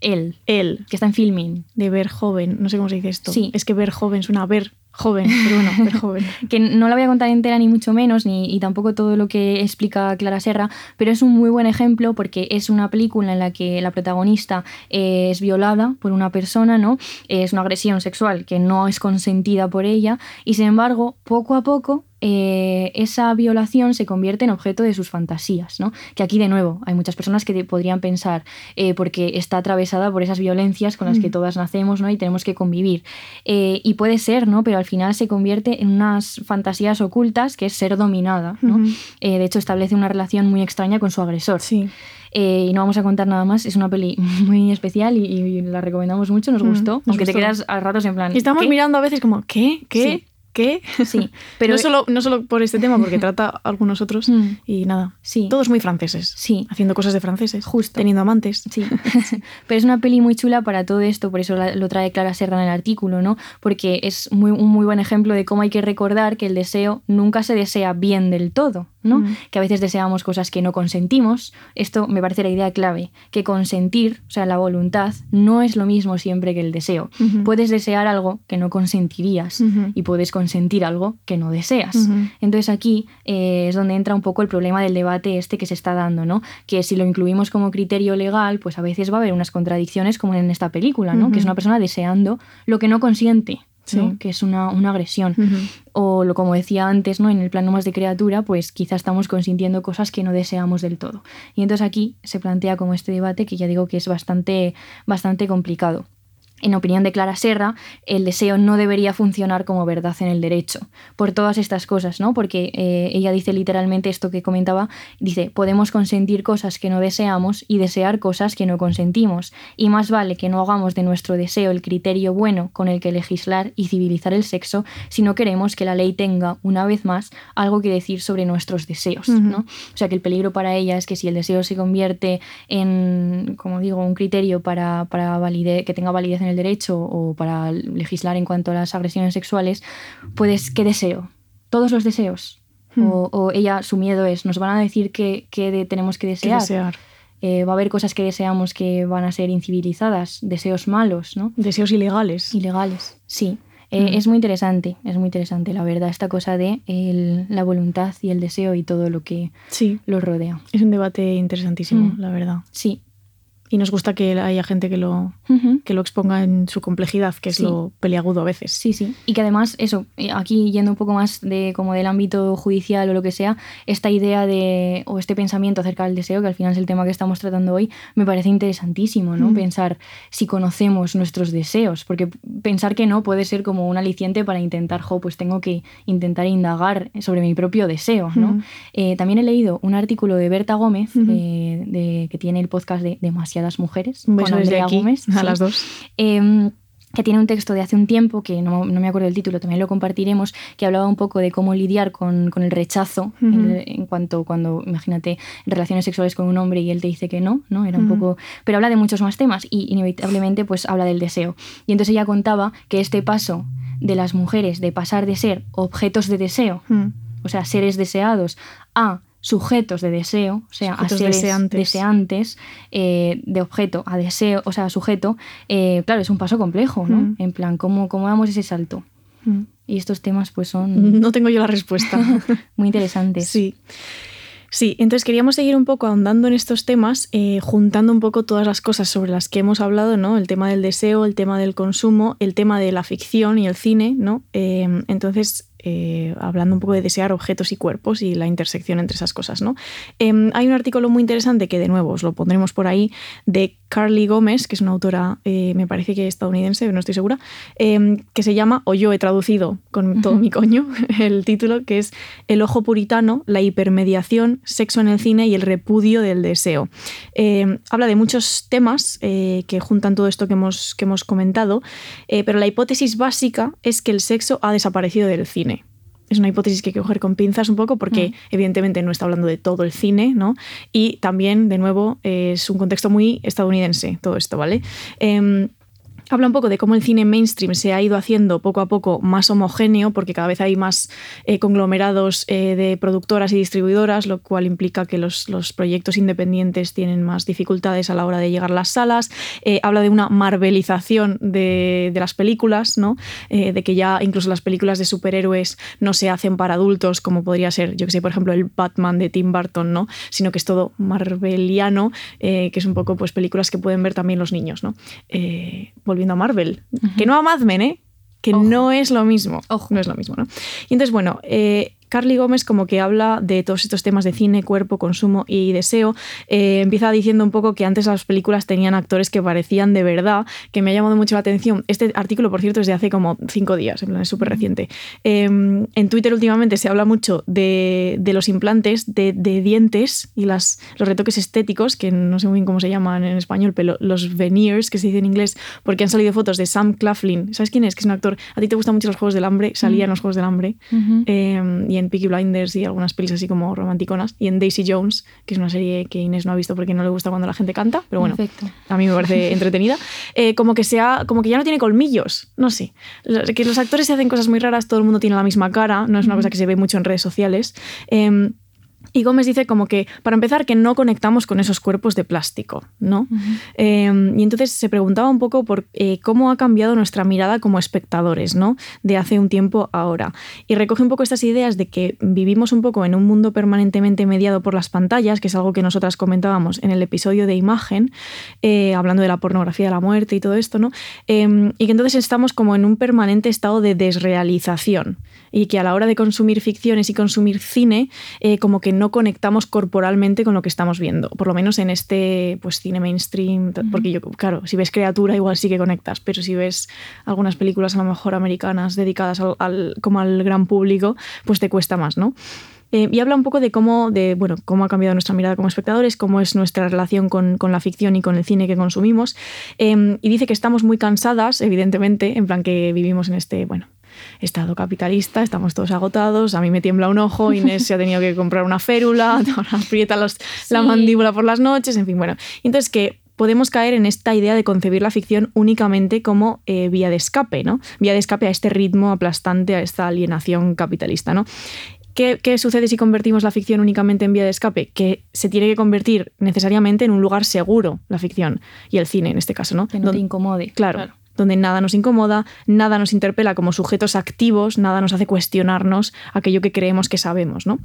Él, él, que está en filming. de ver joven, no sé cómo se dice esto. Sí. Es que ver joven suena a ver joven, pero bueno, ver joven. que no la voy a contar entera ni mucho menos, ni y tampoco todo lo que explica Clara Serra, pero es un muy buen ejemplo porque es una película en la que la protagonista eh, es violada por una persona, ¿no? Es una agresión sexual que no es consentida por ella y sin embargo, poco a poco eh, esa violación se convierte en objeto de sus fantasías, ¿no? Que aquí de nuevo hay muchas personas que podrían pensar eh, porque está atravesada por esas violencias con las que Mm. todas nacemos, ¿no? Y tenemos que convivir. Eh, y puede ser, ¿no? Pero al final se convierte en unas fantasías ocultas que es ser dominada, ¿no? De hecho, establece una relación muy extraña con su agresor. Sí. Eh, y no vamos a contar nada más, es una peli muy especial y, y la recomendamos mucho, nos Mm, gustó, nos aunque te quedas a ratos en plan... Y estamos ¿qué? mirando a veces como, ¿qué? ¿Qué? Sí. ¿Qué? Sí, pero... no, solo, no solo por este tema, porque trata algunos otros. Mm, Y nada, sí, todos muy franceses. sí. Haciendo cosas de franceses. Justo. Teniendo amantes. Sí, pero es una peli muy chula para todo esto, por eso lo trae Clara Serra en el artículo, ¿no? Porque es muy, un muy buen ejemplo de cómo hay que recordar que el deseo nunca se desea bien del todo, ¿no? Mm. Que a veces deseamos cosas que no consentimos. Esto me parece la idea clave, que consentir, o sea, la voluntad, no es lo mismo siempre que el deseo. Puedes desear algo que no consentirías y puedes consentir algo que no deseas. Entonces aquí eh, es donde entra un poco el problema del debate este que se está dando, ¿no? Que si lo incluimos como criterio legal, pues a veces va a haber unas contradicciones como en esta película, ¿no? Que es una persona deseando lo que no consiente. Que es una, una agresión. O lo como decía antes, ¿no? En el plano más de criatura, pues quizá estamos consintiendo cosas que no deseamos del todo. Y entonces aquí se plantea como este debate que ya digo que es bastante, bastante complicado. En opinión de Clara Serra, el deseo no debería funcionar como verdad en el derecho, por todas estas cosas, ¿no? Porque eh, ella dice literalmente esto que comentaba, dice, podemos consentir cosas que no deseamos y desear cosas que no consentimos, y más vale que no hagamos de nuestro deseo el criterio bueno con el que legislar y civilizar el sexo si no queremos que la ley tenga, una vez más, algo que decir sobre nuestros deseos. ¿no? O sea que el peligro para ella es que si el deseo se convierte en, como digo, un criterio para, para valide- que tenga validez en el derecho o para legislar en cuanto a las agresiones sexuales, pues ¿qué deseo? Todos los deseos. Hmm. O, o ella, su miedo es, nos van a decir qué de- tenemos que ¿Qué desear. desear? Eh, va a haber cosas que deseamos que van a ser incivilizadas, deseos malos, ¿no? Deseos ilegales. Ilegales, sí. Eh, Mm. Es muy interesante, es muy interesante, la verdad, esta cosa de el- la voluntad y el deseo y todo lo que Sí. los rodea. Es un debate interesantísimo, Mm. la verdad. Sí. Y nos gusta que haya gente que lo, Que lo exponga en su complejidad, que es Sí. lo peliagudo a veces. Sí, sí. Y que además, eso, aquí yendo un poco más de como del ámbito judicial o lo que sea, esta idea de, o este pensamiento acerca del deseo, que al final es el tema que estamos tratando hoy, me parece interesantísimo, ¿no? Mm. Pensar si conocemos nuestros deseos, porque pensar que no puede ser como un aliciente para intentar, jo, pues tengo que intentar indagar sobre mi propio deseo, ¿no? Eh, también he leído un artículo de Berta Gómez, eh, de, que tiene el podcast de Demasiadas Mujeres, Un beso con desde Andrea aquí Gómez. a las dos. Em, que tiene un texto de hace un tiempo, que no, no me acuerdo del título, también lo compartiremos, que hablaba un poco de cómo lidiar con, con el rechazo en, en cuanto cuando, imagínate, relaciones sexuales con un hombre y él te dice que no, ¿no? Era un poco... Pero habla de muchos más temas y inevitablemente pues habla del deseo. Y entonces ella contaba que este paso de las mujeres de pasar de ser objetos de deseo o sea, seres deseados, a sujetos de deseo, o sea, Sujetos a seres deseantes. deseantes, eh, de objeto a deseo, o sea, a sujeto, eh, claro, es un paso complejo, ¿no? Mm. En plan, ¿cómo, ¿cómo damos ese salto? Mm. Y estos temas pues son No tengo yo la respuesta. muy interesantes. Sí. Sí, entonces queríamos seguir un poco ahondando en estos temas, eh, juntando un poco todas las cosas sobre las que hemos hablado, ¿no? El tema del deseo, el tema del consumo, el tema de la ficción y el cine, ¿no? Eh, entonces, eh, hablando un poco de desear objetos y cuerpos y la intersección entre esas cosas, ¿no? Eh, hay un artículo muy interesante que, de nuevo, os lo pondremos por ahí, de Carly Gómez, que es una autora, eh, me parece que estadounidense, no estoy segura, eh, que se llama, o yo he traducido con todo mi coño, el título, que es El ojo puritano, la hipermediación, sexo en el cine y el repudio del deseo. Eh, habla de muchos temas eh, que juntan todo esto que hemos, que hemos comentado, pero la hipótesis básica es que el sexo ha desaparecido del cine. Es una hipótesis que hay que coger con pinzas un poco porque evidentemente no está hablando de todo el cine, ¿no? Y también, de nuevo, es un contexto muy estadounidense todo esto, ¿vale? Em, Habla un poco de cómo el cine mainstream se ha ido haciendo poco a poco más homogéneo, porque cada vez hay más eh, conglomerados eh, de productoras y distribuidoras, lo cual implica que los, proyectos independientes tienen más dificultades a la hora de llegar a las salas. Eh, habla de una marvelización de, las películas, ¿no? de que ya incluso las películas de superhéroes no se hacen para adultos, como podría ser, yo que sé, por ejemplo, el Batman de Tim Burton, ¿no? sino que es todo marveliano, que es un poco pues, películas que pueden ver también los niños. ¿no? Volviendo a Marvel. Que no a Mad Men, ¿eh? Que no es lo mismo. Ojo. No es lo mismo, ¿no? Y entonces, bueno, eh, Carly Gómez como que habla de todos estos temas de cine, cuerpo, consumo y deseo. Eh, empieza diciendo un poco que antes las películas tenían actores que parecían de verdad, que me ha llamado mucho la atención. Este artículo, por cierto, es de hace como cinco días, en plan es súper reciente. Em, en Twitter últimamente se habla mucho de, los implantes de, dientes y las, los retoques estéticos, que no sé muy bien cómo se llaman en español, pero los veneers, que se dice en inglés, porque han salido fotos de Sam Claflin. ¿Sabes quién es? Que es un actor. A ti te gustan mucho los Juegos del Hambre, salía en los Juegos del Hambre en Peaky Blinders y algunas pelis así como romanticonas, y en Daisy Jones, que es una serie que Inés no ha visto porque no le gusta cuando la gente canta, pero bueno, a mí me parece entretenida, eh, como, que sea, como que ya no tiene colmillos, no sé, que los actores se hacen cosas muy raras, todo el mundo tiene la misma cara, no es una cosa que se ve mucho en redes sociales. Em, y Gómez dice como que, para empezar, que no conectamos con esos cuerpos de plástico, ¿no? Em, y entonces se preguntaba un poco por eh, cómo ha cambiado nuestra mirada como espectadores, ¿no? De hace un tiempo a ahora. Y recoge un poco estas ideas de que vivimos un poco en un mundo permanentemente mediado por las pantallas, que es algo que nosotras comentábamos en el episodio de imagen, eh, hablando de la pornografía de la muerte y todo esto, ¿no? Em, y que entonces estamos como en un permanente estado de desrealización y que a la hora de consumir ficciones y consumir cine, eh, como que no conectamos corporalmente con lo que estamos viendo, por lo menos en este pues, cine mainstream, porque yo, claro, si ves criatura igual sí que conectas, pero si ves algunas películas a lo mejor americanas dedicadas al, como al gran público, pues te cuesta más, ¿no? Eh, y habla un poco de cómo, de, bueno, cómo ha cambiado nuestra mirada como espectadores, cómo es nuestra relación con, con la ficción y con el cine que consumimos. Em, y dice que estamos muy cansadas, evidentemente, en plan que vivimos en este, bueno, Estado capitalista, estamos todos agotados, a mí me tiembla un ojo, Inés se ha tenido que comprar una férula, aprieta la mandíbula por las noches, en fin, bueno. Entonces que podemos caer en esta idea de concebir la ficción únicamente como eh, vía de escape, ¿no? Vía de escape a este ritmo aplastante, a esta alienación capitalista, ¿no? ¿Qué, sucede si convertimos la ficción únicamente en vía de escape? Que se tiene que convertir necesariamente en un lugar seguro, la ficción, y el cine en este caso, ¿no? Que no te incomode. claro donde nada nos incomoda, nada nos interpela como sujetos activos, nada nos hace cuestionarnos aquello que creemos que sabemos, ¿no?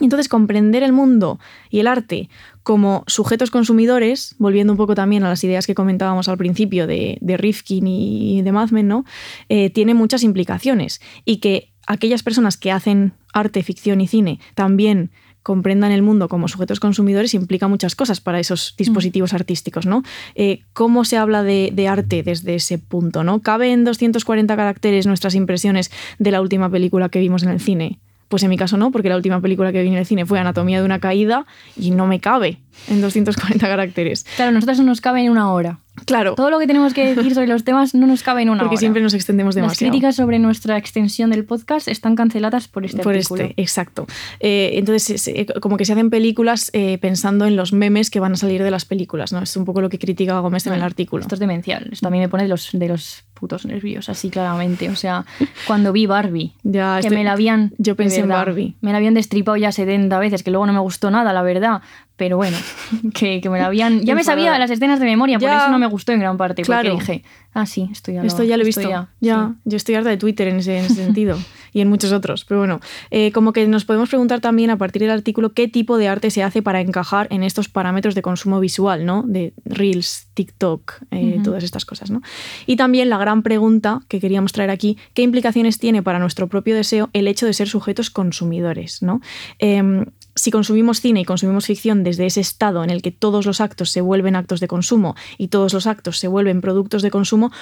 Entonces, comprender el mundo y el arte como sujetos consumidores, volviendo un poco también a las ideas que comentábamos al principio de, Rifkin y de Madmen, ¿no? Eh, tiene muchas implicaciones. Y que aquellas personas que hacen arte, ficción y cine también comprendan el mundo como sujetos consumidores implica muchas cosas para esos dispositivos artísticos, ¿no? Eh, ¿Cómo se habla de, arte desde ese punto, ¿no? ¿Cabe en 240 caracteres nuestras impresiones de la última película que vimos en el cine? Pues en mi caso no, porque la última película que vi en el cine fue Anatomía de una caída y no me cabe en 240 caracteres. Claro, a nosotros no nos cabe en una hora. Claro. Todo lo que tenemos que decir sobre los temas no nos cabe en una Porque siempre nos extendemos demasiado. Las críticas sobre nuestra extensión del podcast están canceladas por este por Este, exacto. Eh, entonces, eh, como que se hacen películas eh, pensando en los memes que van a salir de las películas, ¿no? Es un poco lo que critica Gómez en el artículo. Esto es demencial. Esto a mí me pone de los, de los putos nervios, así claramente. O sea, cuando vi Barbie, ya, que me la habían... Yo pensé en Barbie. Me la habían destripado ya 70 veces, que luego no me gustó nada, la verdad pero bueno, que, me la habían... Ya me sabía las escenas de memoria, por eso no me gustó en gran parte, porque dije, ah, sí, esto ya lo, esto ya lo he visto. Ya, yo estoy harta de Twitter en ese, sentido y en muchos otros, pero bueno, eh, como que nos podemos preguntar también a partir del artículo qué tipo de arte se hace para encajar en estos parámetros de consumo visual, ¿no? De Reels, TikTok, eh, todas estas cosas, ¿no? Y también la gran pregunta que queríamos traer aquí, ¿qué implicaciones tiene para nuestro propio deseo el hecho de ser sujetos consumidores, ¿no? Em, si consumimos cine y consumimos ficción desde ese estado en el que todos los actos se vuelven actos de consumo y todos los actos se vuelven productos de consumo,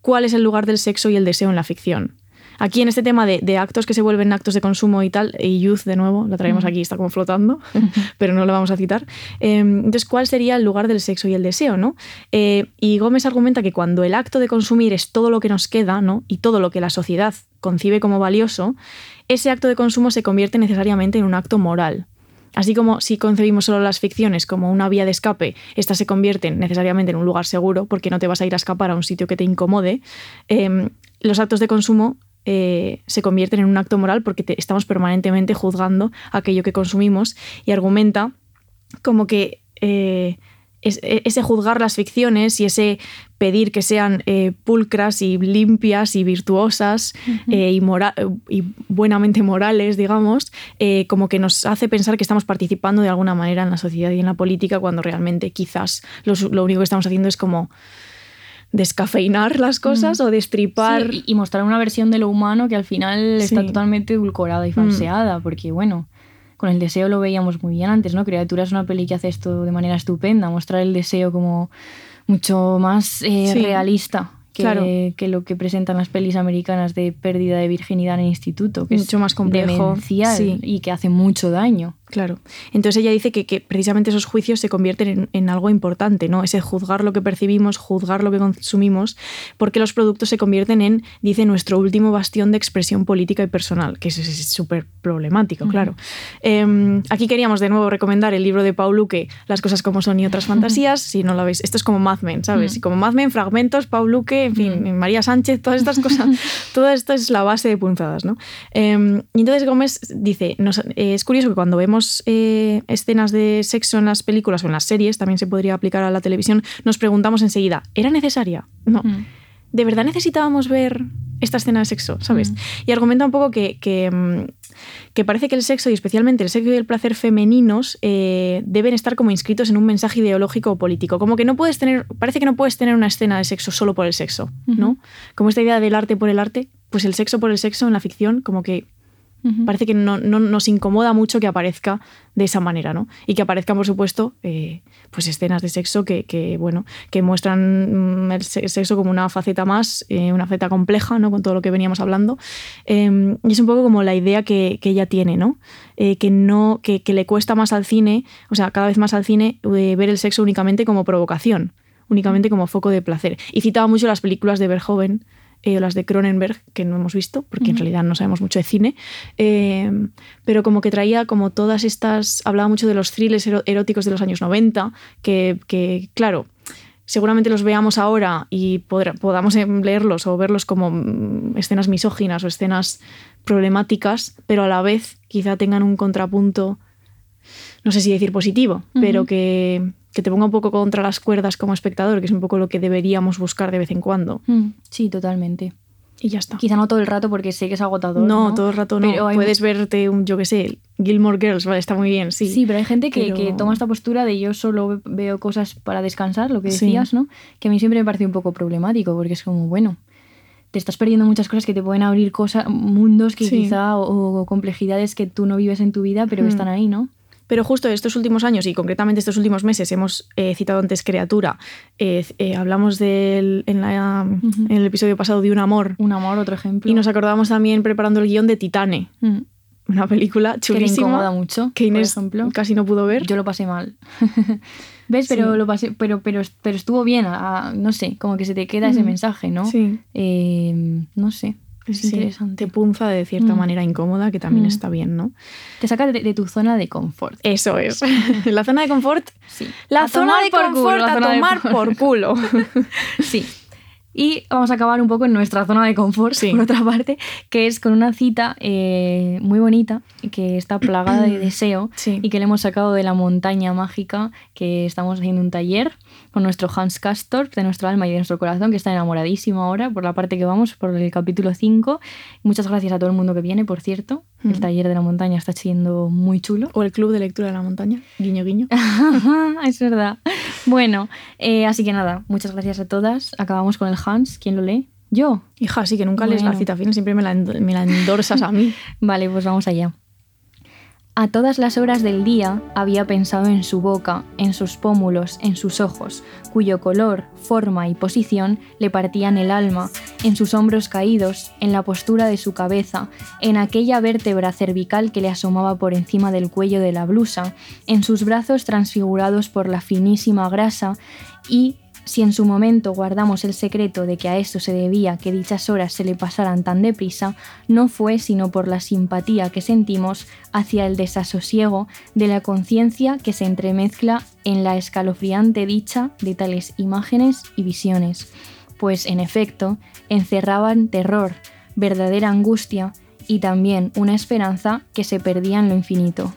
¿cuál es el lugar del sexo y el deseo en la ficción? Aquí en este tema de, de actos que se vuelven actos de consumo y tal, y youth de nuevo, la traemos aquí, está como flotando, pero no lo vamos a citar. Eh, entonces, ¿cuál sería el lugar del sexo y el deseo? ¿no? Eh, y Gómez argumenta que cuando el acto de consumir es todo lo que nos queda ¿no? y todo lo que la sociedad concibe como valioso, ese acto de consumo se convierte necesariamente en un acto moral. Así como si concebimos solo las ficciones como una vía de escape, estas se convierten necesariamente en un lugar seguro porque no te vas a ir a escapar a un sitio que te incomode, eh, los actos de consumo eh, se convierten en un acto moral porque estamos permanentemente juzgando aquello que consumimos y argumenta como que eh, es- e- ese juzgar las ficciones y ese pedir que sean eh, pulcras y limpias y virtuosas eh, y, mora- y buenamente morales, digamos, eh, como que nos hace pensar que estamos participando de alguna manera en la sociedad y en la política cuando realmente quizás lo, único que estamos haciendo es como descafeinar las cosas o destripar. Sí, y, mostrar una versión de lo humano que al final está totalmente edulcorada y falseada, porque bueno, con el deseo lo veíamos muy bien antes, ¿no? Criatura es una peli que hace esto de manera estupenda, mostrar el deseo como mucho más eh, Sí. realista. Que, Claro. que lo que presentan las pelis americanas de pérdida de virginidad en el instituto, que Mucho es más complejo, sí. y que hace mucho daño. Claro. Entonces ella dice que, que precisamente esos juicios se convierten en, en algo importante, ¿no? Ese juzgar lo que percibimos, juzgar lo que consumimos, porque los productos se convierten en, dice, nuestro último bastión de expresión política y personal, que eso es súper problemático, claro. Eh, aquí queríamos de nuevo recomendar el libro de Paul Luque, Las cosas como son y otras fantasías, si no lo veis. Esto es como Mad Men, ¿sabes? Y como Mad Men, fragmentos, Paul Luque, en fin, María Sánchez, todas estas cosas, todo esto es la base de punzadas, ¿no? Eh, y entonces Gómez dice, nos- eh, es curioso que cuando vemos eh, escenas de sexo en las películas o en las series, también se podría aplicar a la televisión, nos preguntamos enseguida, ¿era necesaria? No. Mm. ¿De verdad necesitábamos ver esta escena de sexo? ¿Sabes? Y argumenta un poco que, que, mm, que parece que el sexo, y especialmente el sexo y el placer femeninos, eh, deben estar como inscritos en un mensaje ideológico o político. Como que no puedes tener, parece que no puedes tener una escena de sexo solo por el sexo, ¿no? Como esta idea del arte por el arte, pues el sexo por el sexo en la ficción, como que Parece que no, no- nos incomoda mucho que aparezca de esa manera, ¿no? Y que aparezcan, por supuesto, eh, pues escenas de sexo que, bueno, que muestran mm, el se- sexo como una faceta más, eh, una faceta compleja, ¿no? Con todo lo que veníamos hablando. Eh, y es un poco como la idea que, ella tiene, ¿no? Eh, que no, que, que le cuesta más al cine, o sea, cada vez más al cine, ver el sexo únicamente como provocación, únicamente como foco de placer. Y citaba mucho las películas de Verhoeven, eh, o las de Cronenberg, que no hemos visto, porque en realidad no sabemos mucho de cine, eh, pero como que traía como todas estas, hablaba mucho de los thrillers eróticos de los años 90, que, que, claro, seguramente los veamos ahora y podamos em, leerlos o verlos como mm, escenas misóginas o escenas problemáticas, pero a la vez quizá tengan un contrapunto, no sé si decir positivo, pero que, que te ponga un poco contra las cuerdas como espectador, que es un poco lo que deberíamos buscar de vez en cuando. Mm, Sí, totalmente. Y ya está. Quizá no todo el rato porque sé que es agotador. No, No, todo el rato no. Pero hay Puedes verte, un, yo qué sé, Gilmore Girls, vale, está muy bien, sí. Sí, pero hay gente que, Pero- que toma esta postura de yo solo ve- veo cosas para descansar, lo que Sí. decías, ¿no? Que a mí siempre me parece un poco problemático, porque es como, bueno, te estás perdiendo muchas cosas que te pueden abrir cosas, mundos que Sí. quizá, o, o complejidades que tú no vives en tu vida, pero Mm. están ahí, ¿no? Pero justo estos últimos años y concretamente estos últimos meses hemos eh, citado antes Criatura. Eh, eh, hablamos del, en, la- en el episodio pasado de Un Amor. Un amor, otro ejemplo. Y nos acordábamos también preparando el guion de Titane, Mm. una película Que le chulísima incomoda mucho, que por Inés ejemplo. casi no pudo ver. Yo lo pasé mal. ¿Ves? Pero lo pasé, pero, pero, pero estuvo bien. a- a- no sé, como que se te queda ese mensaje, ¿no? Sí. Eh, no sé. Es Sí, interesante. Te punza de cierta Mm. manera incómoda, que también Mm. está bien, ¿no? Te saca de, de tu zona de confort. Eso es. la zona de confort. Sí. La A zona de culo, confort a tomar por- por culo. Sí. Y vamos a acabar un poco en nuestra zona de confort, Sí. por otra parte, que es con una cita eh, muy bonita, que está plagada de deseo Sí. y que le hemos sacado de la montaña mágica, que estamos haciendo un taller con nuestro Hans Castorp, de nuestro alma y de nuestro corazón, que está enamoradísimo ahora por la parte que vamos, por el capítulo 5. Muchas gracias a todo el mundo que viene, por cierto. El taller de la montaña está siendo muy chulo. O el club de lectura de la montaña. Guiño, guiño. es verdad. Bueno, eh, así que nada, muchas gracias a todas. Acabamos con el Hans. ¿Quién lo lee? Yo. Hija, sí que nunca lees la cita final, siempre me la, me la endorsas a mí. Vale, pues vamos allá. A todas las horas del día había pensado en su boca, en sus pómulos, en sus ojos, cuyo color, forma y posición le partían el alma, en sus hombros caídos, en la postura de su cabeza, en aquella vértebra cervical que le asomaba por encima del cuello de la blusa, en sus brazos transfigurados por la finísima grasa y si en su momento guardamos el secreto de que a esto se debía que dichas horas se le pasaran tan deprisa, no fue sino por la simpatía que sentimos hacia el desasosiego de la conciencia que se entremezcla en la escalofriante dicha de tales imágenes y visiones, pues en efecto encerraban terror, verdadera angustia y también una esperanza que se perdía en lo infinito.